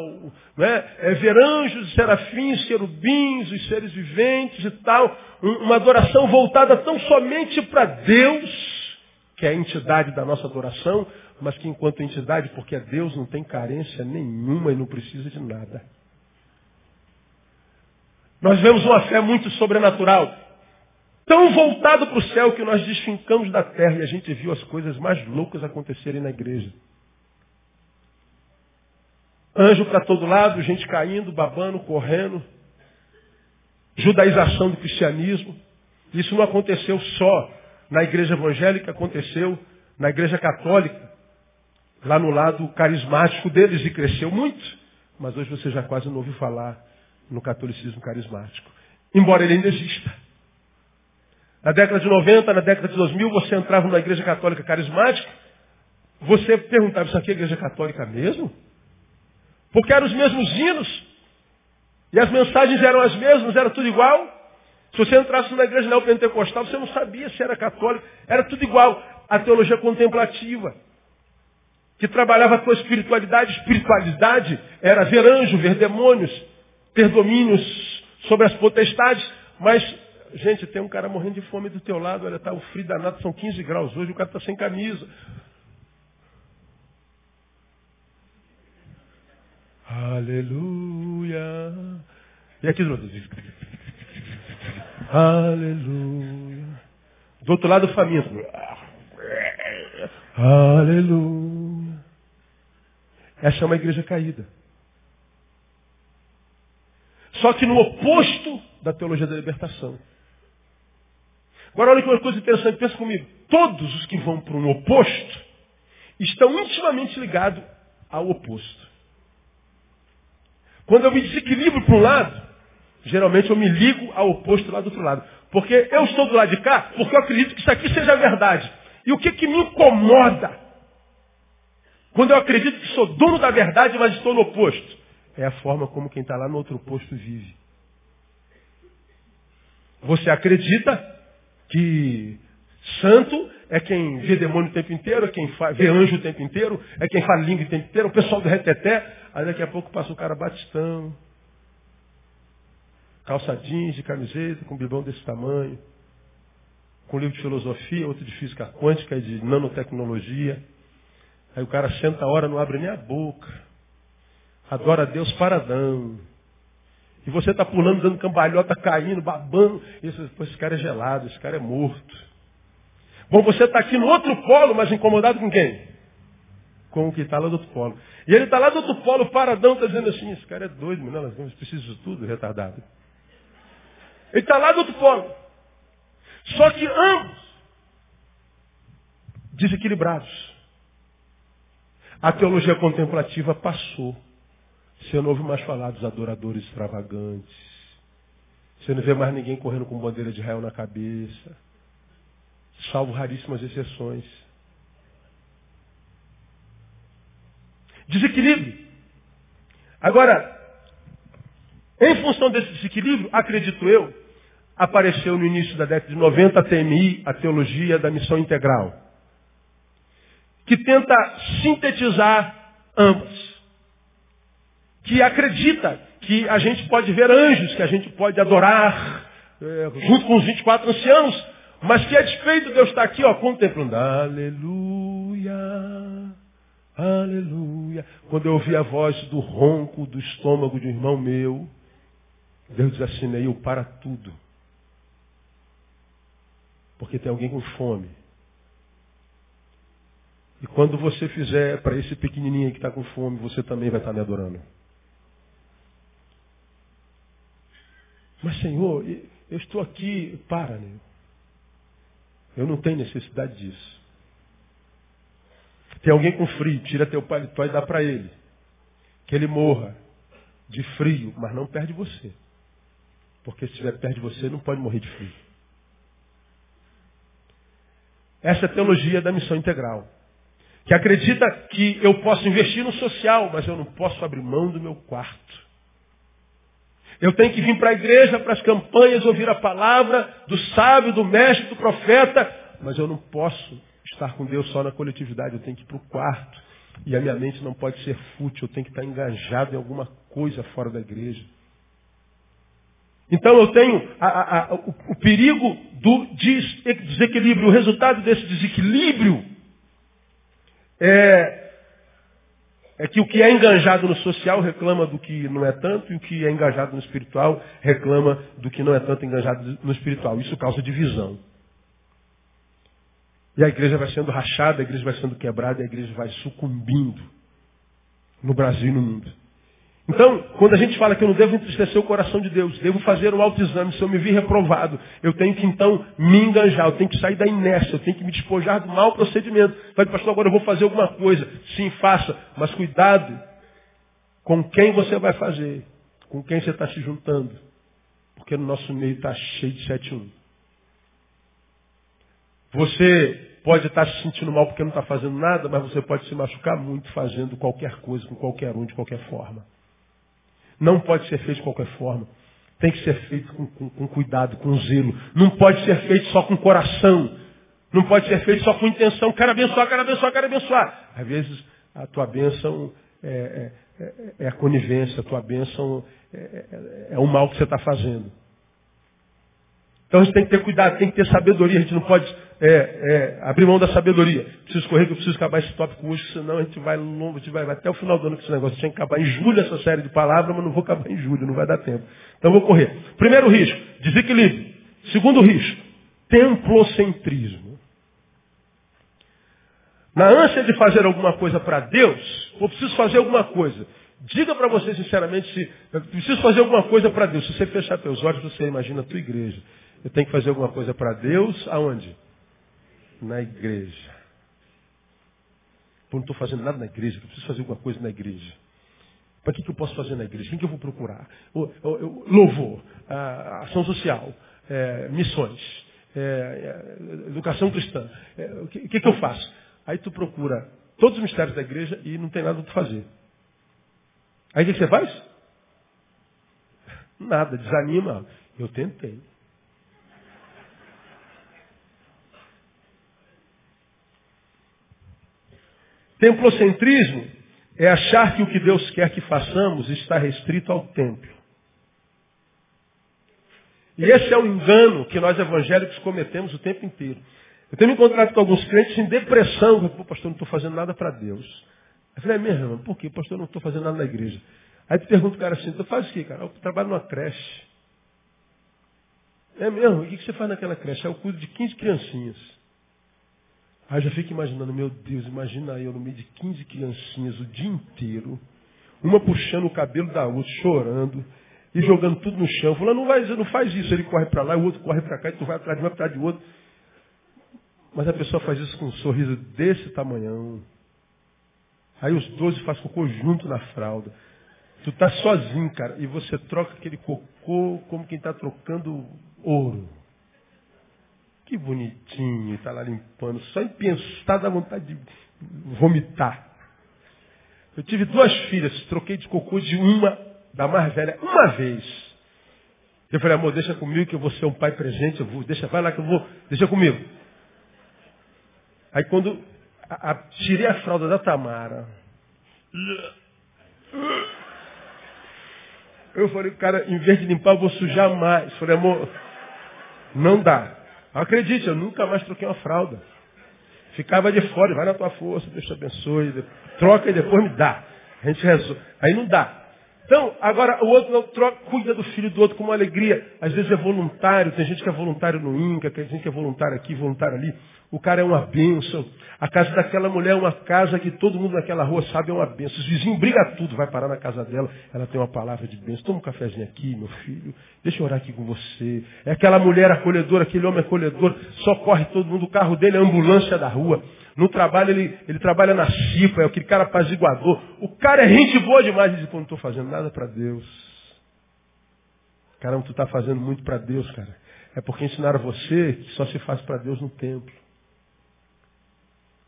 Speaker 1: né? é, ver anjos, serafins, querubins, os seres viventes e tal. Uma adoração voltada tão somente para Deus, que é a entidade da nossa adoração, mas que enquanto entidade, porque Deus não tem carência nenhuma e não precisa de nada. Nós vemos uma fé muito sobrenatural, tão voltada para o céu que nós desfincamos da terra e a gente viu as coisas mais loucas acontecerem na igreja. Anjo para todo lado, gente caindo, babando, correndo. Judaização do cristianismo. Isso não aconteceu só na igreja evangélica, aconteceu na igreja católica lá no lado carismático deles e cresceu muito. Mas hoje você já quase não ouviu falar no catolicismo carismático. Embora ele ainda exista. Na década de 90, na década de 2000, você entrava numa igreja católica carismática, você perguntava, isso aqui é igreja católica mesmo? Porque eram os mesmos hinos, e as mensagens eram as mesmas, era tudo igual. Se você entrasse numa igreja neopentecostal, você não sabia se era católico, era tudo igual. A teologia contemplativa que trabalhava com a espiritualidade. Espiritualidade era ver anjo, ver demônios, ter domínios sobre as potestades. Mas, gente, tem um cara morrendo de fome do teu lado, olha, tá o frio danado, são 15 graus hoje, o cara está sem camisa. Aleluia. E aqui do outro Aleluia. Do outro lado, faminto. Aleluia. Essa é uma igreja caída. Só que no oposto da teologia da libertação. Agora olha que uma coisa interessante, pensa comigo. Todos os que vão para um oposto estão intimamente ligados ao oposto. Quando eu me desequilibro para um lado, geralmente eu me ligo ao oposto lá do outro lado. Porque eu estou do lado de cá, porque eu acredito que isso aqui seja verdade. E o que, que me incomoda? Quando eu acredito que sou dono da verdade, mas estou no oposto. É a forma como quem está lá no outro posto vive. Você acredita que santo é quem vê demônio o tempo inteiro, é quem vê anjo o tempo inteiro, é quem fala língua o tempo inteiro, o pessoal do reteté. Aí daqui a pouco passa o cara batistão, calça jeans de camiseta, com um bibão desse tamanho com livro de filosofia, outro de física quântica e de nanotecnologia. Aí o cara senta a hora, não abre nem a boca. Adora a Deus paradão. E você está pulando, dando cambalhota, caindo, babando. Isso, esse cara é gelado, esse cara é morto. Bom, você está aqui no outro polo, mas incomodado com quem? Com o que está lá do outro polo. E ele está lá do outro polo, paradão, está dizendo assim, esse cara é doido, nós precisamos de tudo, retardado. Ele está lá do outro polo. Só que ambos desequilibrados. A teologia contemplativa passou. Você não ouve mais falar dos adoradores extravagantes. Você não vê mais ninguém correndo com bandeira de Israel na cabeça. salvo raríssimas exceções. Desequilíbrio. Agora, em função desse desequilíbrio, acredito eu, apareceu no início da década de 90 a TMI, a Teologia da Missão Integral, que tenta sintetizar ambas. Que acredita que a gente pode ver anjos, que a gente pode adorar, é, junto com os 24 anciãos, mas que a despeito de Deus estar aqui, ó, contemplando, aleluia, aleluia. Quando eu ouvi a voz do ronco do estômago de um irmão meu, Deus diz assim, para tudo. Porque tem alguém com fome. E quando você fizer para esse pequenininho que está com fome, você também vai estar me adorando. Mas Senhor, eu estou aqui, para, né? Eu não tenho necessidade disso. Tem alguém com frio, tira teu paletó e dá para ele. Que ele morra de frio, mas não perde você. Porque se estiver perto de você, não pode morrer de frio. Essa é a teologia da missão integral. Que acredita que eu posso investir no social, mas eu não posso abrir mão do meu quarto. Eu tenho que vir para a igreja, para as campanhas, ouvir a palavra do sábio, do mestre, do profeta, mas eu não posso estar com Deus só na coletividade, eu tenho que ir para o quarto. E a minha mente não pode ser fútil, eu tenho que estar engajado em alguma coisa fora da igreja. Então eu tenho a, a, a, o, o, perigo do desequilíbrio. O resultado desse desequilíbrio é, é que o que é engajado no social reclama do que não é tanto, e o que é engajado no espiritual reclama do que não é tanto engajado no espiritual. Isso causa divisão. E a igreja vai sendo rachada, a igreja vai sendo quebrada, a igreja vai sucumbindo no Brasil e no mundo. Então, quando a gente fala que eu não devo entristecer o coração de Deus, devo fazer um autoexame, se eu me vir reprovado, eu tenho que então me enganjar, eu tenho que sair da inércia, eu tenho que me despojar do mau procedimento. Vai, pastor, agora eu vou fazer alguma coisa. Sim, faça, mas cuidado com quem você vai fazer, com quem você está se juntando. Porque no nosso meio está cheio de 7-1. Você pode estar se sentindo mal porque não está fazendo nada, mas você pode se machucar muito fazendo qualquer coisa, com qualquer um, de qualquer forma. Não pode ser feito de qualquer forma. Tem que ser feito com, com, com cuidado, com zelo. Não pode ser feito só com coração. Não pode ser feito só com intenção. Quero abençoar, quero abençoar, quero abençoar. Às vezes a tua bênção é, é, é, é a conivência, a tua bênção é, é, é o mal que você está fazendo. Então a gente tem que ter cuidado, tem que ter sabedoria. A gente não pode é, é, abrir mão da sabedoria. Preciso correr, que eu preciso acabar esse tópico hoje, senão a gente vai longo, a gente vai, vai até o final do ano com esse negócio. Tinha que acabar em julho essa série de palavras, mas não vou acabar em julho, não vai dar tempo. Então vou correr. Primeiro risco, desequilíbrio. Segundo risco, templocentrismo. Na ânsia de fazer alguma coisa para Deus, eu preciso fazer alguma coisa. Diga para você sinceramente se preciso fazer alguma coisa para Deus. Se você fechar teus olhos, você imagina a tua igreja. Eu tenho que fazer alguma coisa para Deus, aonde? na igreja. Pô, não estou fazendo nada na igreja, eu preciso fazer alguma coisa na igreja. Para que, que eu posso fazer na igreja? Quem que eu vou procurar? O, o, o, louvor, a, ação social, é, missões, é, é, educação cristã. É, o que, que, que eu faço? Aí tu procura todos os mistérios da igreja e não tem nada para fazer. Aí o que, que você faz? Nada, desanima. Eu tentei. Templocentrismo é achar que o que Deus quer que façamos está restrito ao templo. E esse é um engano que nós evangélicos cometemos o tempo inteiro. Eu tenho me encontrado com alguns crentes em depressão. Pô, pastor, não estou fazendo nada para Deus. Eu falei, é mesmo, irmão? Por quê? Pastor, não estou fazendo nada na igreja. Aí tu pergunta o cara assim, tu faz o quê, cara? Eu trabalho numa creche. É mesmo? O que você faz naquela creche? Eu cuido de 15 criancinhas. Aí já fico imaginando, meu Deus, imagina eu no meio de 15 criancinhas o dia inteiro, uma puxando o cabelo da outra, chorando, e jogando tudo no chão. Falando, não, vai, não faz isso. Ele corre para lá, o outro corre para cá, e tu vai atrás de um, atrás de outro. Mas a pessoa faz isso com um sorriso desse tamanhão. Aí os doze fazem cocô junto na fralda. Tu tá sozinho, cara, e você troca aquele cocô como quem está trocando ouro. Que bonitinho, está lá limpando. Só em pensar dá vontade de vomitar. Eu tive duas filhas, troquei de cocô de uma, da mais velha, uma vez. Eu falei, amor, deixa comigo que eu vou ser um pai presente, eu vou, deixa, vai lá que eu vou, deixa comigo. Aí quando a, a, tirei a fralda da Tamara, eu falei, cara, em vez de limpar, eu vou sujar mais. Eu falei, amor, não dá. Acredite, eu nunca mais troquei uma fralda. Ficava de fora, vai na tua força, Deus te abençoe. Troca e depois me dá. A gente resolve. Aí não dá. Então, agora o outro troca, cuida do filho do outro com uma alegria. Às vezes é voluntário, tem gente que é voluntário no INCA, tem gente que é voluntário aqui, voluntário ali. O cara é uma bênção. A casa daquela mulher é uma casa que todo mundo naquela rua sabe é uma bênção. Os vizinhos brigam tudo, vai parar na casa dela, ela tem uma palavra de bênção. Toma um cafezinho aqui, meu filho. Deixa eu orar aqui com você. É aquela mulher acolhedora, aquele homem acolhedor, socorre todo mundo. O carro dele é a ambulância da rua. No trabalho, ele, ele trabalha na CIPA, é aquele cara apaziguador. O cara é gente boa demais. Ele diz, pô, não estou fazendo nada para Deus. Caramba, tu está fazendo muito para Deus, cara. É porque ensinaram você que só se faz para Deus no templo.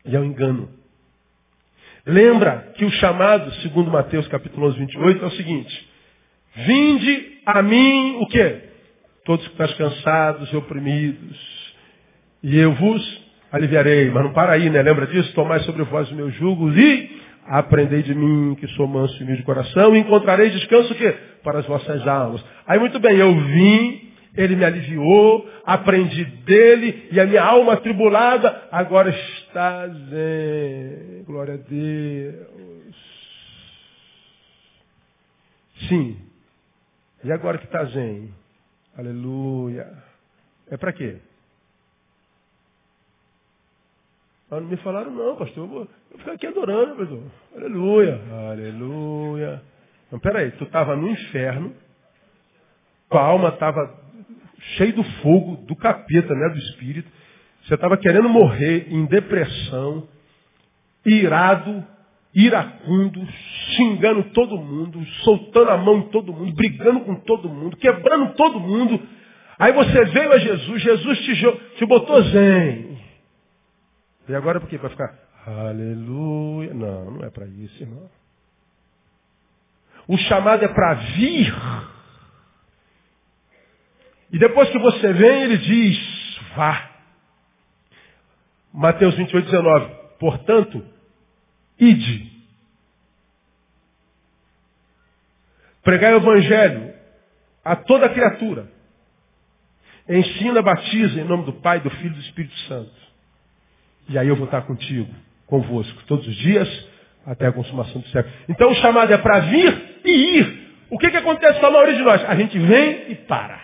Speaker 1: E é um engano. Lembra que o chamado, segundo Mateus capítulo 11, 28, é o seguinte. Vinde a mim o quê? Todos que estão cansados e oprimidos. E eu vos aliviarei. Mas não para aí, né? Lembra disso? Tomai sobre vós o meu jugo e aprendei de mim, que sou manso e humilde de coração, e encontrarei descanso o quê? Para as vossas almas. Aí muito bem, eu vim, ele me aliviou, aprendi dele, e a minha alma atribulada agora está zen. Glória a Deus. Sim. E agora que está zen? Aleluia. É para quê? Mas não me falaram, não, pastor. Eu vou, ficar aqui adorando, pastor. Aleluia, aleluia. Então, peraí, tu estava no inferno, tua alma estava cheia do fogo, do capeta, né, do espírito. Você estava querendo morrer em depressão, irado, iracundo, xingando todo mundo, soltando a mão em todo mundo, brigando com todo mundo, quebrando todo mundo. Aí você veio a Jesus, Jesus te, te botou zen. E agora por quê? Para ficar, aleluia. Não, não é para isso, irmão. O chamado é para vir. E depois que você vem, ele diz, vá. Mateus 28, 19. Portanto, ide. Pregai o evangelho a toda criatura. Ensina, batiza em nome do Pai, do Filho e do Espírito Santo. E aí eu vou estar contigo, convosco, todos os dias, até a consumação do século. Então o chamado é para vir e ir. O que, que acontece com a maioria de nós? A gente vem e para.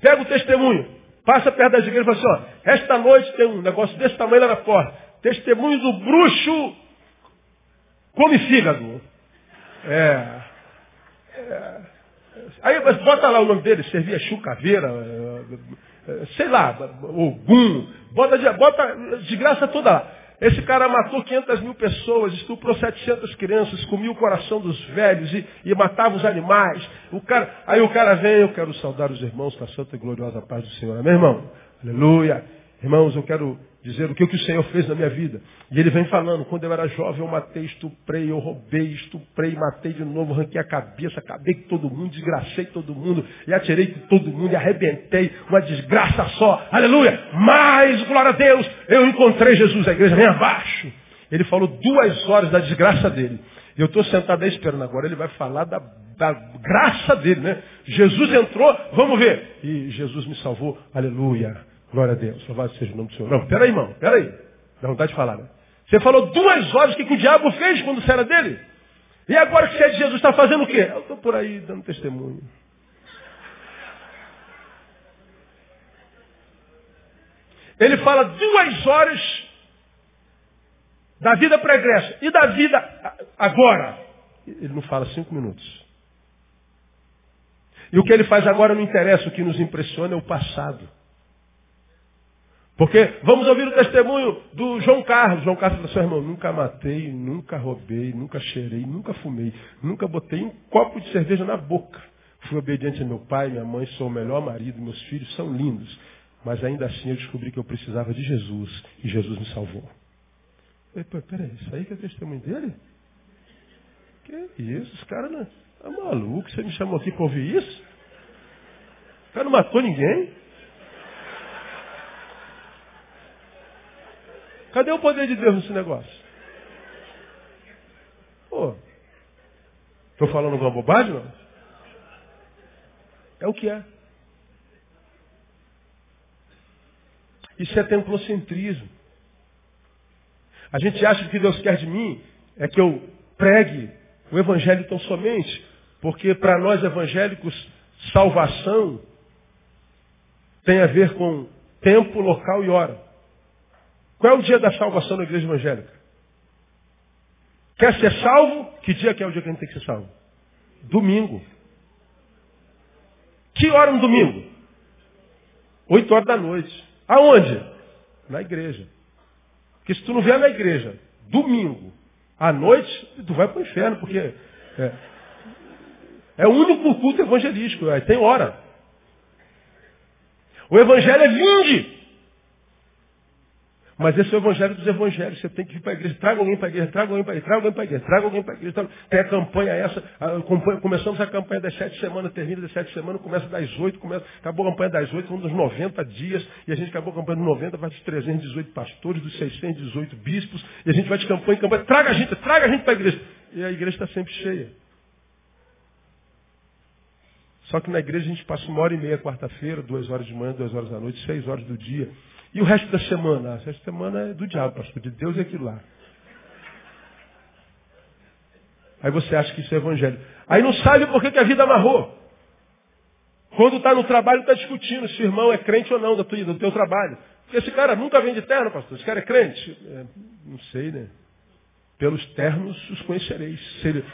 Speaker 1: Pega o testemunho, passa perto das igrejas e fala assim, ó, esta noite tem um negócio desse tamanho lá na porta. Testemunho do bruxo come fígado. É. é. Aí bota lá o nome dele, servia chucaveira, é, é, sei lá, Ogum, Bota, bota desgraça toda lá. Esse cara matou 500 mil pessoas, estuprou 700 crianças, comia o coração dos velhos e, e, matava os animais. O cara, aí o cara vem, eu quero saudar os irmãos com a santa e gloriosa paz do Senhor. Meu irmão, aleluia. Irmãos, eu quero dizer o que, o que o Senhor fez na minha vida. E ele vem falando, quando eu era jovem eu matei, estuprei, eu roubei, estuprei, matei de novo, arranquei a cabeça, acabei com todo mundo, desgracei todo mundo, e atirei com todo mundo, e arrebentei, uma desgraça só, aleluia! Mas, glória a Deus, eu encontrei Jesus, a igreja vem abaixo. Ele falou duas horas da desgraça dele. Eu estou sentado aí esperando agora, ele vai falar da, da graça dele, né? Jesus entrou, vamos ver. E Jesus me salvou, aleluia. Glória a Deus. Louvado seja o nome do Senhor. Não, peraí, irmão. Peraí. Dá vontade de falar, né? Você falou duas horas o que, que o diabo fez quando você era dele. E agora que você é de Jesus, está fazendo o quê? Eu estou por aí dando testemunho. Ele fala duas horas da vida pregressa e da vida agora. Ele não fala cinco minutos. E o que ele faz agora não interessa, o que nos impressiona é o passado. Porque vamos ouvir o testemunho do João Carlos. João Carlos falou assim, irmão, nunca matei, nunca roubei, nunca cheirei, nunca fumei, nunca botei um copo de cerveja na boca. Fui obediente a meu pai, minha mãe, sou o melhor marido, meus filhos são lindos. Mas ainda assim eu descobri que eu precisava de Jesus e Jesus me salvou. falei, pô, peraí, isso aí que é testemunho dele? Que isso, os caras não. Tá maluco, você me chamou aqui para ouvir isso? O cara não matou ninguém. Cadê o poder de Deus nesse negócio? Pô, estou falando alguma bobagem, não? É o que é. Isso é templocentrismo. A gente acha que Deus quer de mim é que eu pregue o Evangelho tão somente, porque para nós evangélicos, salvação tem a ver com tempo, local e hora. Qual é o dia da salvação na igreja evangélica? Quer ser salvo? Que dia que é o dia que a gente tem que ser salvo? Domingo. Que hora no domingo? Oito horas da noite. Aonde? Na igreja. Porque se tu não vier na igreja, domingo, à noite, tu vai para o inferno, porque é, é o único culto evangelístico, tem hora. O evangelho é vinde. Mas esse é o evangelho dos evangelhos. Você tem que ir para a igreja. Traga alguém para a igreja, traga alguém para a igreja, traga alguém para a igreja, traga alguém para a igreja. Tem a campanha essa. A começamos a campanha das sete semanas, termina das sete semanas, começa das oito, começa, acabou a campanha das oito, um dos 90 dias, e a gente acabou a campanha dos 90, vai dos 318 pastores, dos 618 bispos, e a gente vai de campanha em campanha. Traga a gente, traga a gente para a igreja. E a igreja está sempre cheia. Só que na igreja a gente passa uma hora e meia quarta-feira, duas horas de manhã, duas horas da noite, seis horas do dia. E o resto da semana? O resto da semana é do diabo, pastor. De Deus é aquilo lá. Aí você acha que isso é evangelho. Aí não sabe por que, que a vida amarrou. Quando está no trabalho, está discutindo se o irmão é crente ou não do teu, do teu trabalho. Porque esse cara nunca vem de terno, pastor. Esse cara é crente. É, não sei, né? Pelos ternos os conhecereis. Se ele,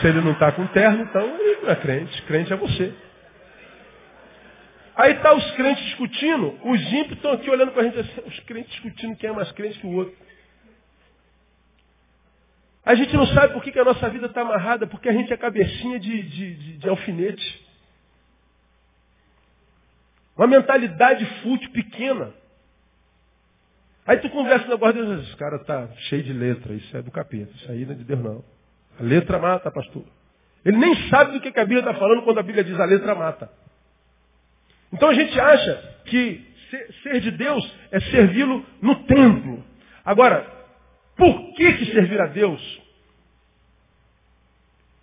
Speaker 1: se ele não está com terno, então ele não é crente. Crente é você. Aí tá os crentes discutindo, os ímpios estão aqui olhando para a gente assim, os crentes discutindo quem é mais crente que o outro. A gente não sabe por que, que a nossa vida está amarrada, porque a gente é cabecinha de, de, de, de alfinete. Uma mentalidade fútil, pequena. Aí tu conversa o negócio de Deus, esse cara tá cheio de letra, isso é do capeta, isso aí não é de Deus não. A letra mata, pastor. Ele nem sabe do que, que a Bíblia está falando quando a Bíblia diz a letra mata. Então a gente acha que ser de Deus é servi-lo no templo. Agora, por que, que servir a Deus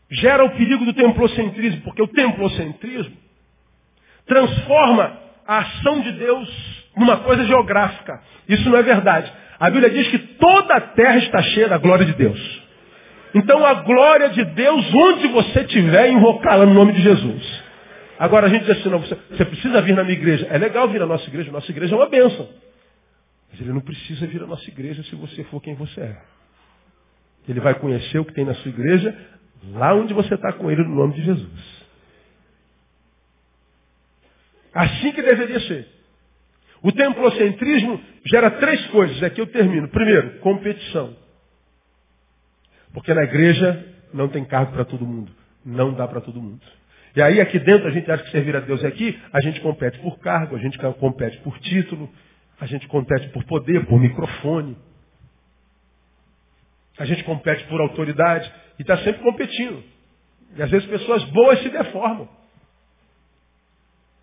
Speaker 1: gera o perigo do templocentrismo? Porque o templocentrismo transforma a ação de Deus numa coisa geográfica. Isso não é verdade. A Bíblia diz que toda a terra está cheia da glória de Deus. Então a glória de Deus, onde você estiver, invocá-la no nome de Jesus. Agora a gente diz assim, não, você, você precisa vir na minha igreja. É legal vir na nossa igreja, nossa igreja é uma bênção. Mas ele não precisa vir à nossa igreja se você for quem você é. Ele vai conhecer o que tem na sua igreja lá onde você está com ele no nome de Jesus. Assim que deveria ser. O templocentrismo gera três coisas. Aqui eu termino. Primeiro, competição. Porque na igreja não tem cargo para todo mundo. Não dá para todo mundo. E aí aqui dentro a gente acha que servir a Deus aqui, a gente compete por cargo, a gente compete por título, a gente compete por poder, por microfone. A gente compete por autoridade e está sempre competindo. E às vezes pessoas boas se deformam.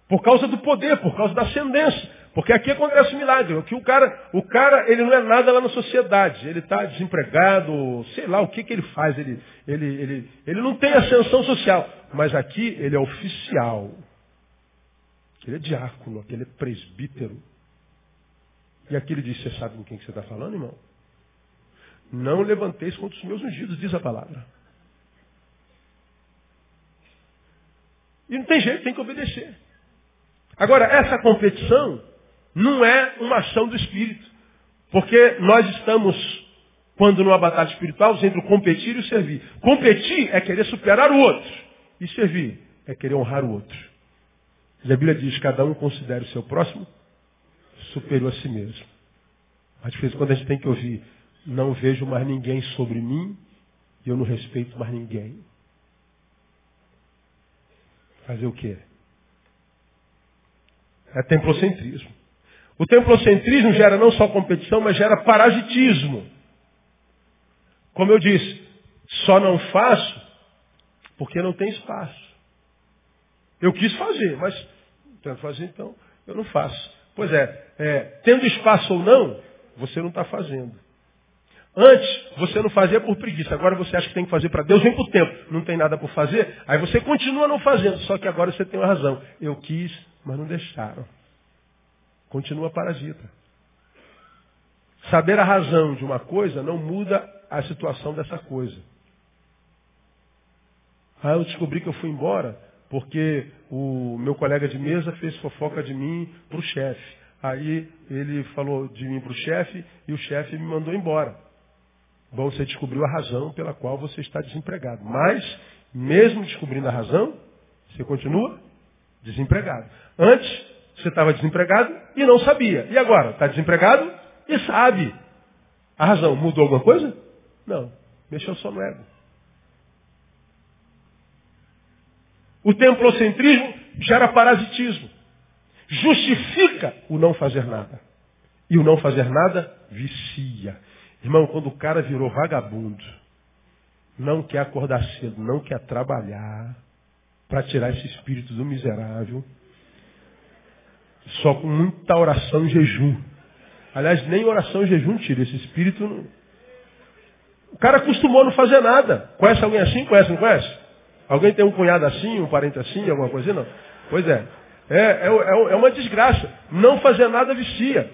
Speaker 1: Por causa do poder, por causa da ascendência. Porque aqui acontece um milagre. Que o cara, o cara, ele não é nada lá na sociedade. Ele está desempregado, sei lá o que, que ele faz. Ele, ele, ele, ele não tem ascensão social. Mas aqui ele é oficial. Ele é diácono, aquele é presbítero. E aqui ele diz, você sabe com quem que você está falando, irmão? Não levanteis contra os meus ungidos, diz a palavra. E não tem jeito, tem que obedecer. Agora, essa competição não é uma ação do Espírito. Porque nós estamos, quando numa batalha espiritual, entre o competir e o servir. Competir é querer superar o outro. E servir é querer honrar o outro. E a Bíblia diz, cada um considere o seu próximo superior a si mesmo. Mas de vez quando a gente tem que ouvir, não vejo mais ninguém sobre mim e eu não respeito mais ninguém. Fazer o quê? É templocentrismo. O templocentrismo gera não só competição, mas gera parasitismo. Como eu disse, só não faço porque não tem espaço. Eu quis fazer, mas tento fazer então, eu não faço. Pois é, é tendo espaço ou não, você não está fazendo. Antes, você não fazia por preguiça. Agora você acha que tem que fazer para Deus, vem por tempo. Não tem nada por fazer. Aí você continua não fazendo. Só que agora você tem uma razão. Eu quis, mas não deixaram. Continua parasita. Saber a razão de uma coisa não muda a situação dessa coisa. Aí eu descobri que eu fui embora porque o meu colega de mesa fez fofoca de mim para o chefe. Aí ele falou de mim para o chefe e o chefe me mandou embora. Bom, você descobriu a razão pela qual você está desempregado. Mas, mesmo descobrindo a razão, você continua desempregado. Antes, você estava desempregado e não sabia. E agora? Está desempregado e sabe. A razão mudou alguma coisa? Não. Mexeu só no ego. O templocentrismo gera parasitismo. Justifica o não fazer nada. E o não fazer nada vicia. Irmão, quando o cara virou vagabundo, não quer acordar cedo, não quer trabalhar para tirar esse espírito do miserável, só com muita oração e jejum. Aliás, nem oração e jejum tira esse espírito. Não... O cara acostumou a não fazer nada. Conhece alguém assim? Conhece, não conhece? Alguém tem um cunhado assim, um parente assim, alguma coisa? Não. Pois é. É, é, é, é uma desgraça. Não fazer nada vicia.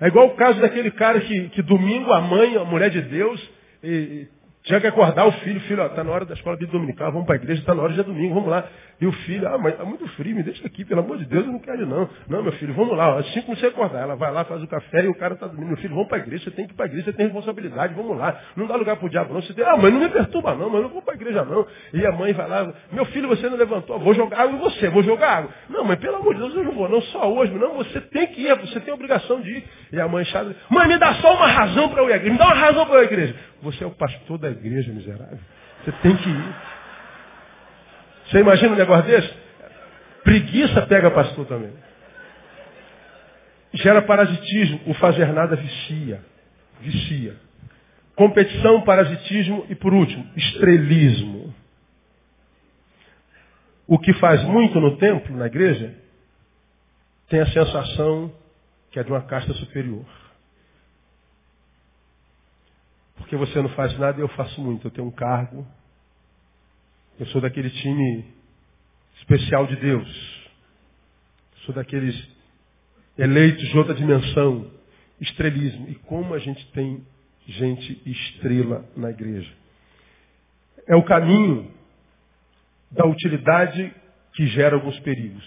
Speaker 1: É igual o caso daquele cara que, que domingo a mãe, a mulher de Deus, e, tinha que acordar o filho, filho, está na hora da escola de dominical, vamos para a igreja, está na hora de domingo, vamos lá. E o filho, ah, mas está muito frio, me deixa aqui, pelo amor de Deus, eu não quero não. Não, meu filho, vamos lá, assim como você acordar. Ela vai lá, faz o café e o cara está dormindo. Meu filho, vamos para a igreja, você tem que ir para a igreja, você tem responsabilidade, vamos lá. Não dá lugar para o diabo não. Você tem, ah, mas não me perturba não, mas não vou para a igreja não. E a mãe vai lá, meu filho, você não levantou, vou jogar água em você, vou jogar água. Não, mas pelo amor de Deus, eu não vou, não, só hoje, não, você tem que ir, você tem obrigação de ir. E a mãe chata, mãe, me dá só uma razão para eu ir à igreja, me dá uma razão para eu ir à igreja. Você é o pastor da igreja, miserável. Você tem que ir. Você imagina um negócio desse? Preguiça pega pastor também. Gera parasitismo. O fazer nada vicia. Vicia. Competição, parasitismo e, por último, estrelismo. O que faz muito no templo, na igreja, tem a sensação que é de uma casta superior. Porque você não faz nada e eu faço muito. Eu tenho um cargo. Eu sou daquele time especial de Deus. Sou daqueles eleitos de outra dimensão. Estrelismo. E como a gente tem gente estrela na igreja. É o caminho da utilidade que gera alguns perigos.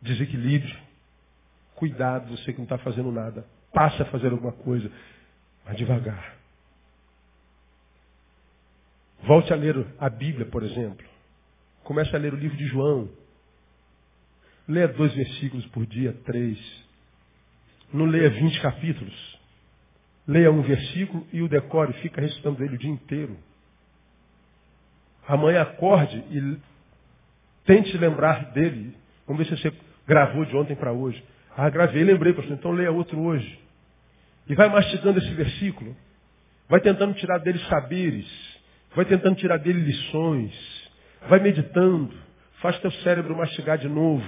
Speaker 1: Desequilíbrio. Cuidado, você que não está fazendo nada. Passe a fazer alguma coisa, mas devagar. Volte a ler a Bíblia, por exemplo. Comece a ler o livro de João. Leia dois versículos por dia, três. Não leia vinte capítulos. Leia um versículo e o decore, fica recitando ele o dia inteiro. Amanhã acorde e tente lembrar dele. Vamos ver se você gravou de ontem para hoje. Ah, gravei, lembrei, pastor. Então leia outro hoje. E vai mastigando esse versículo. Vai tentando tirar dele saberes vai tentando tirar dele lições, vai meditando, faz teu cérebro mastigar de novo,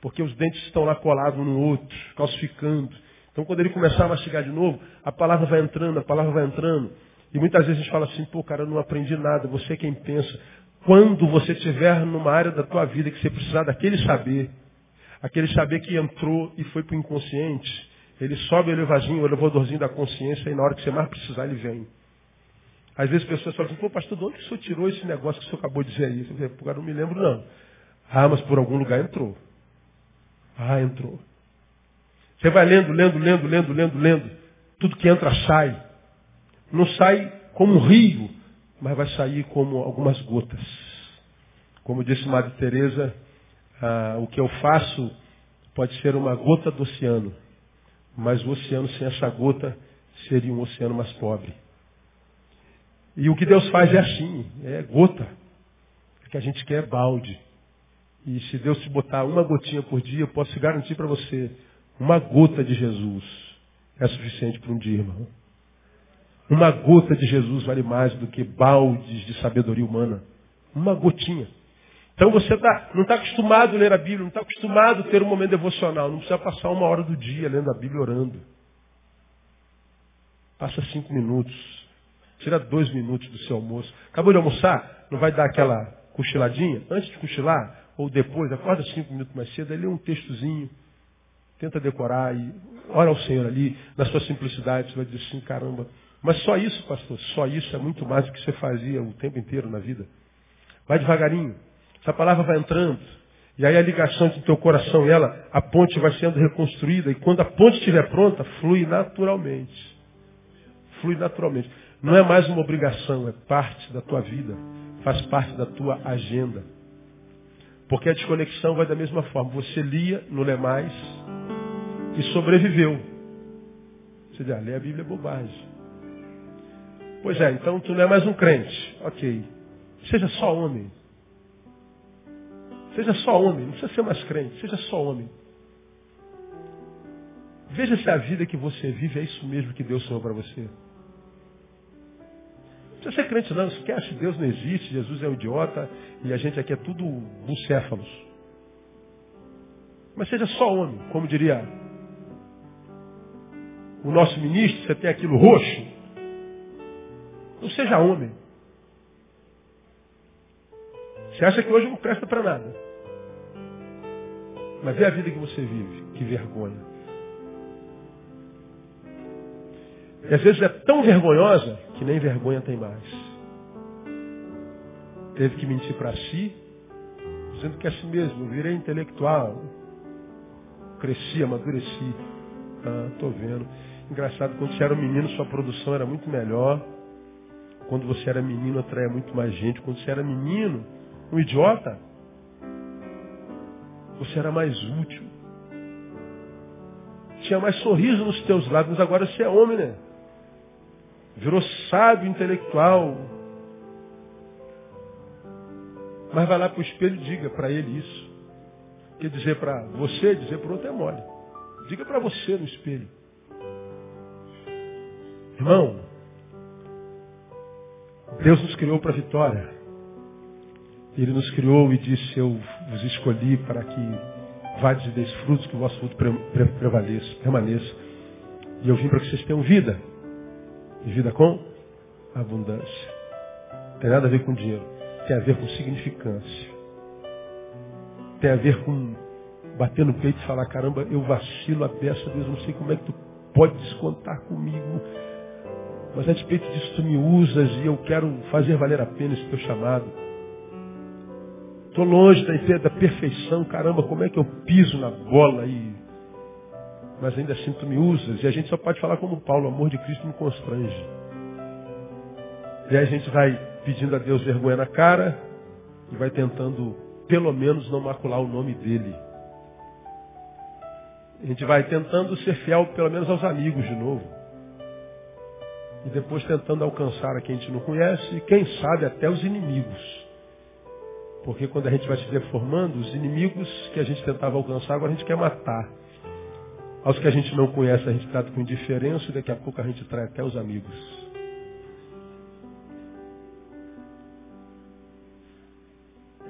Speaker 1: porque os dentes estão lá colados um no outro, calcificando. Então quando ele começar a mastigar de novo, a palavra vai entrando, a palavra vai entrando. E muitas vezes a gente fala assim, pô, cara, eu não aprendi nada, você é quem pensa. Quando você estiver numa área da tua vida que você precisar daquele saber, aquele saber que entrou e foi para o inconsciente, ele sobe o elevadorzinho, o elevadorzinho da consciência e na hora que você mais precisar ele vem. Às vezes pessoas falam assim, pô, pastor, de onde o senhor tirou esse negócio que o senhor acabou de dizer aí? Eu falei, não me lembro não. Ah, mas por algum lugar entrou. Ah, entrou. Você vai lendo, lendo, lendo, lendo, lendo, lendo. Tudo que entra sai. Não sai como um rio, mas vai sair como algumas gotas. Como disse Madre Teresa, ah, o que eu faço pode ser uma gota do oceano, mas o oceano sem essa gota seria um oceano mais pobre. E o que Deus faz é assim, é gota. O que a gente quer é balde. E se Deus te botar uma gotinha por dia, eu posso garantir para você, uma gota de Jesus é suficiente para um dia, irmão. Uma gota de Jesus vale mais do que baldes de sabedoria humana. Uma gotinha. Então você tá, não está acostumado a ler a Bíblia, não está acostumado a ter um momento devocional. Não precisa passar uma hora do dia lendo a Bíblia orando. Passa cinco minutos. Tira dois minutos do seu almoço. Acabou de almoçar? Não vai dar aquela cochiladinha? Antes de cochilar, ou depois, acorda cinco minutos mais cedo, aí lê um textozinho. Tenta decorar e ora ao Senhor ali, na sua simplicidade, você vai dizer assim, caramba. Mas só isso, pastor, só isso é muito mais do que você fazia o tempo inteiro na vida. Vai devagarinho. Essa palavra vai entrando. E aí a ligação entre teu coração e ela, a ponte vai sendo reconstruída. E quando a ponte estiver pronta, flui naturalmente. Flui naturalmente. Não é mais uma obrigação, é parte da tua vida. Faz parte da tua agenda. Porque a desconexão vai da mesma forma. Você lia, não lê mais, e sobreviveu. Você diz, ah, ler a Bíblia é bobagem. Pois é, então tu não é mais um crente. Ok. Seja só homem. Seja só homem, não precisa ser mais crente, seja só homem. Veja se a vida que você vive é isso mesmo que Deus sonhou para você. Não precisa ser crente não, esquece, Deus não existe, Jesus é um idiota e a gente aqui é tudo bucéfalos. Mas seja só homem, como diria o nosso ministro, você tem aquilo roxo. Não seja homem. Você acha que hoje não presta para nada. Mas vê a vida que você vive. Que vergonha. E às vezes é tão vergonhosa que nem vergonha tem mais. Teve que mentir para si, dizendo que é assim mesmo, eu virei intelectual. Cresci, amadureci. Ah, tô vendo. Engraçado, quando você era um menino, sua produção era muito melhor. Quando você era menino, atraía muito mais gente. Quando você era menino, um idiota, você era mais útil. Tinha mais sorriso nos teus lábios, agora você é homem, né? Virou sábio, intelectual. Mas vai lá para o espelho e diga para ele isso. Quer dizer para você, dizer para o outro é mole. Diga para você no espelho. Irmão, Deus nos criou para a vitória. Ele nos criou e disse, eu vos escolhi para que vades e deis frutos, que o vosso fruto prevaleça, permaneça. E eu vim para que vocês tenham vida. E vida com abundância. Tem nada a ver com dinheiro. Tem a ver com significância. Tem a ver com bater no peito e falar, caramba, eu vacilo a beça, Deus, não sei como é que tu pode descontar comigo. Mas a despeito disso tu me usas e eu quero fazer valer a pena esse teu chamado. Estou longe da ideia da perfeição. Caramba, como é que eu piso na bola aí? Mas ainda assim tu me usas. E a gente só pode falar como Paulo, o amor de Cristo me constrange. E aí a gente vai pedindo a Deus vergonha na cara e vai tentando, pelo menos, não macular o nome dele. A gente vai tentando ser fiel, pelo menos, aos amigos de novo. E depois tentando alcançar a quem a gente não conhece e, quem sabe, até os inimigos. Porque quando a gente vai se deformando, os inimigos que a gente tentava alcançar, agora a gente quer matar. Aos que a gente não conhece, a gente trata com indiferença e daqui a pouco a gente trai até os amigos.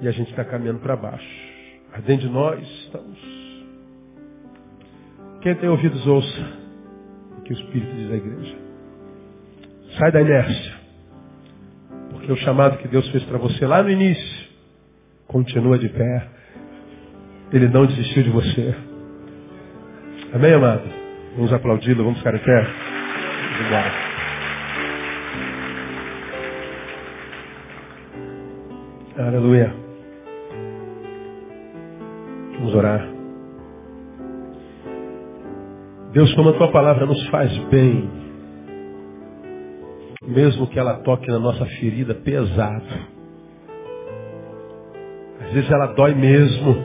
Speaker 1: E a gente está caminhando para baixo. Mas dentro de nós estamos. Quem tem ouvidos, ouça o que o Espírito diz à igreja. Sai da inércia. Porque o chamado que Deus fez para você lá no início continua de pé. Ele não desistiu de você. Amém, amado? Vamos aplaudi-lo, vamos ficar de pé. Embora. Aleluia. Vamos orar. Deus, como a tua palavra nos faz bem, mesmo que ela toque na nossa ferida pesado. Às vezes ela dói mesmo,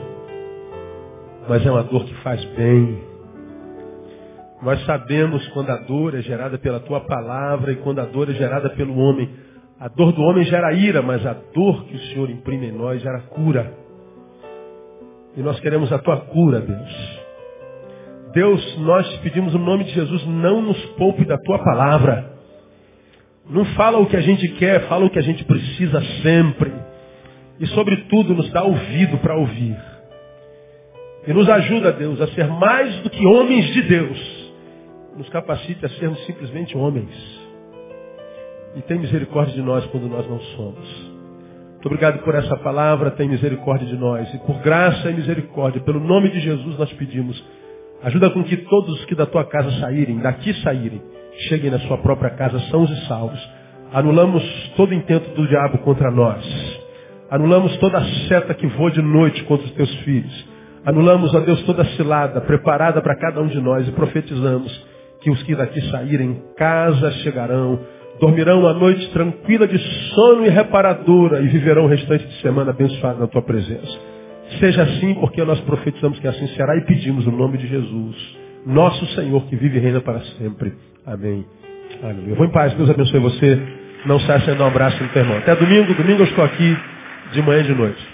Speaker 1: mas é uma dor que faz bem. Nós sabemos quando a dor é gerada pela tua palavra e quando a dor é gerada pelo homem. A dor do homem gera ira, mas a dor que o Senhor imprime em nós gera cura. E nós queremos a tua cura, Deus. Deus, nós te pedimos o no nome de Jesus, não nos poupe da tua palavra. Não fala o que a gente quer, fala o que a gente precisa sempre. E sobretudo nos dá ouvido para ouvir. E nos ajuda, Deus, a ser mais do que homens de Deus. Nos capacite a sermos simplesmente homens. E tem misericórdia de nós quando nós não somos. Muito obrigado por essa palavra, tem misericórdia de nós. E por graça e misericórdia, pelo nome de Jesus nós pedimos. Ajuda com que todos os que da tua casa saírem, daqui saírem, cheguem na sua própria casa sãos e salvos. Anulamos todo intento do diabo contra nós. Anulamos toda a seta que voa de noite contra os teus filhos. Anulamos, ó Deus, toda a cilada preparada para cada um de nós e profetizamos que os que daqui saírem, casa chegarão, dormirão a noite tranquila de sono e reparadora e viverão o restante de semana abençoado na tua presença. Seja assim, porque nós profetizamos que assim será e pedimos no nome de Jesus, nosso Senhor que vive e reina para sempre. Amém. Aleluia. Vou em paz, Deus abençoe você. Não saia sem dar um abraço no teu irmão. Até domingo, domingo eu estou aqui de manhã e de noite.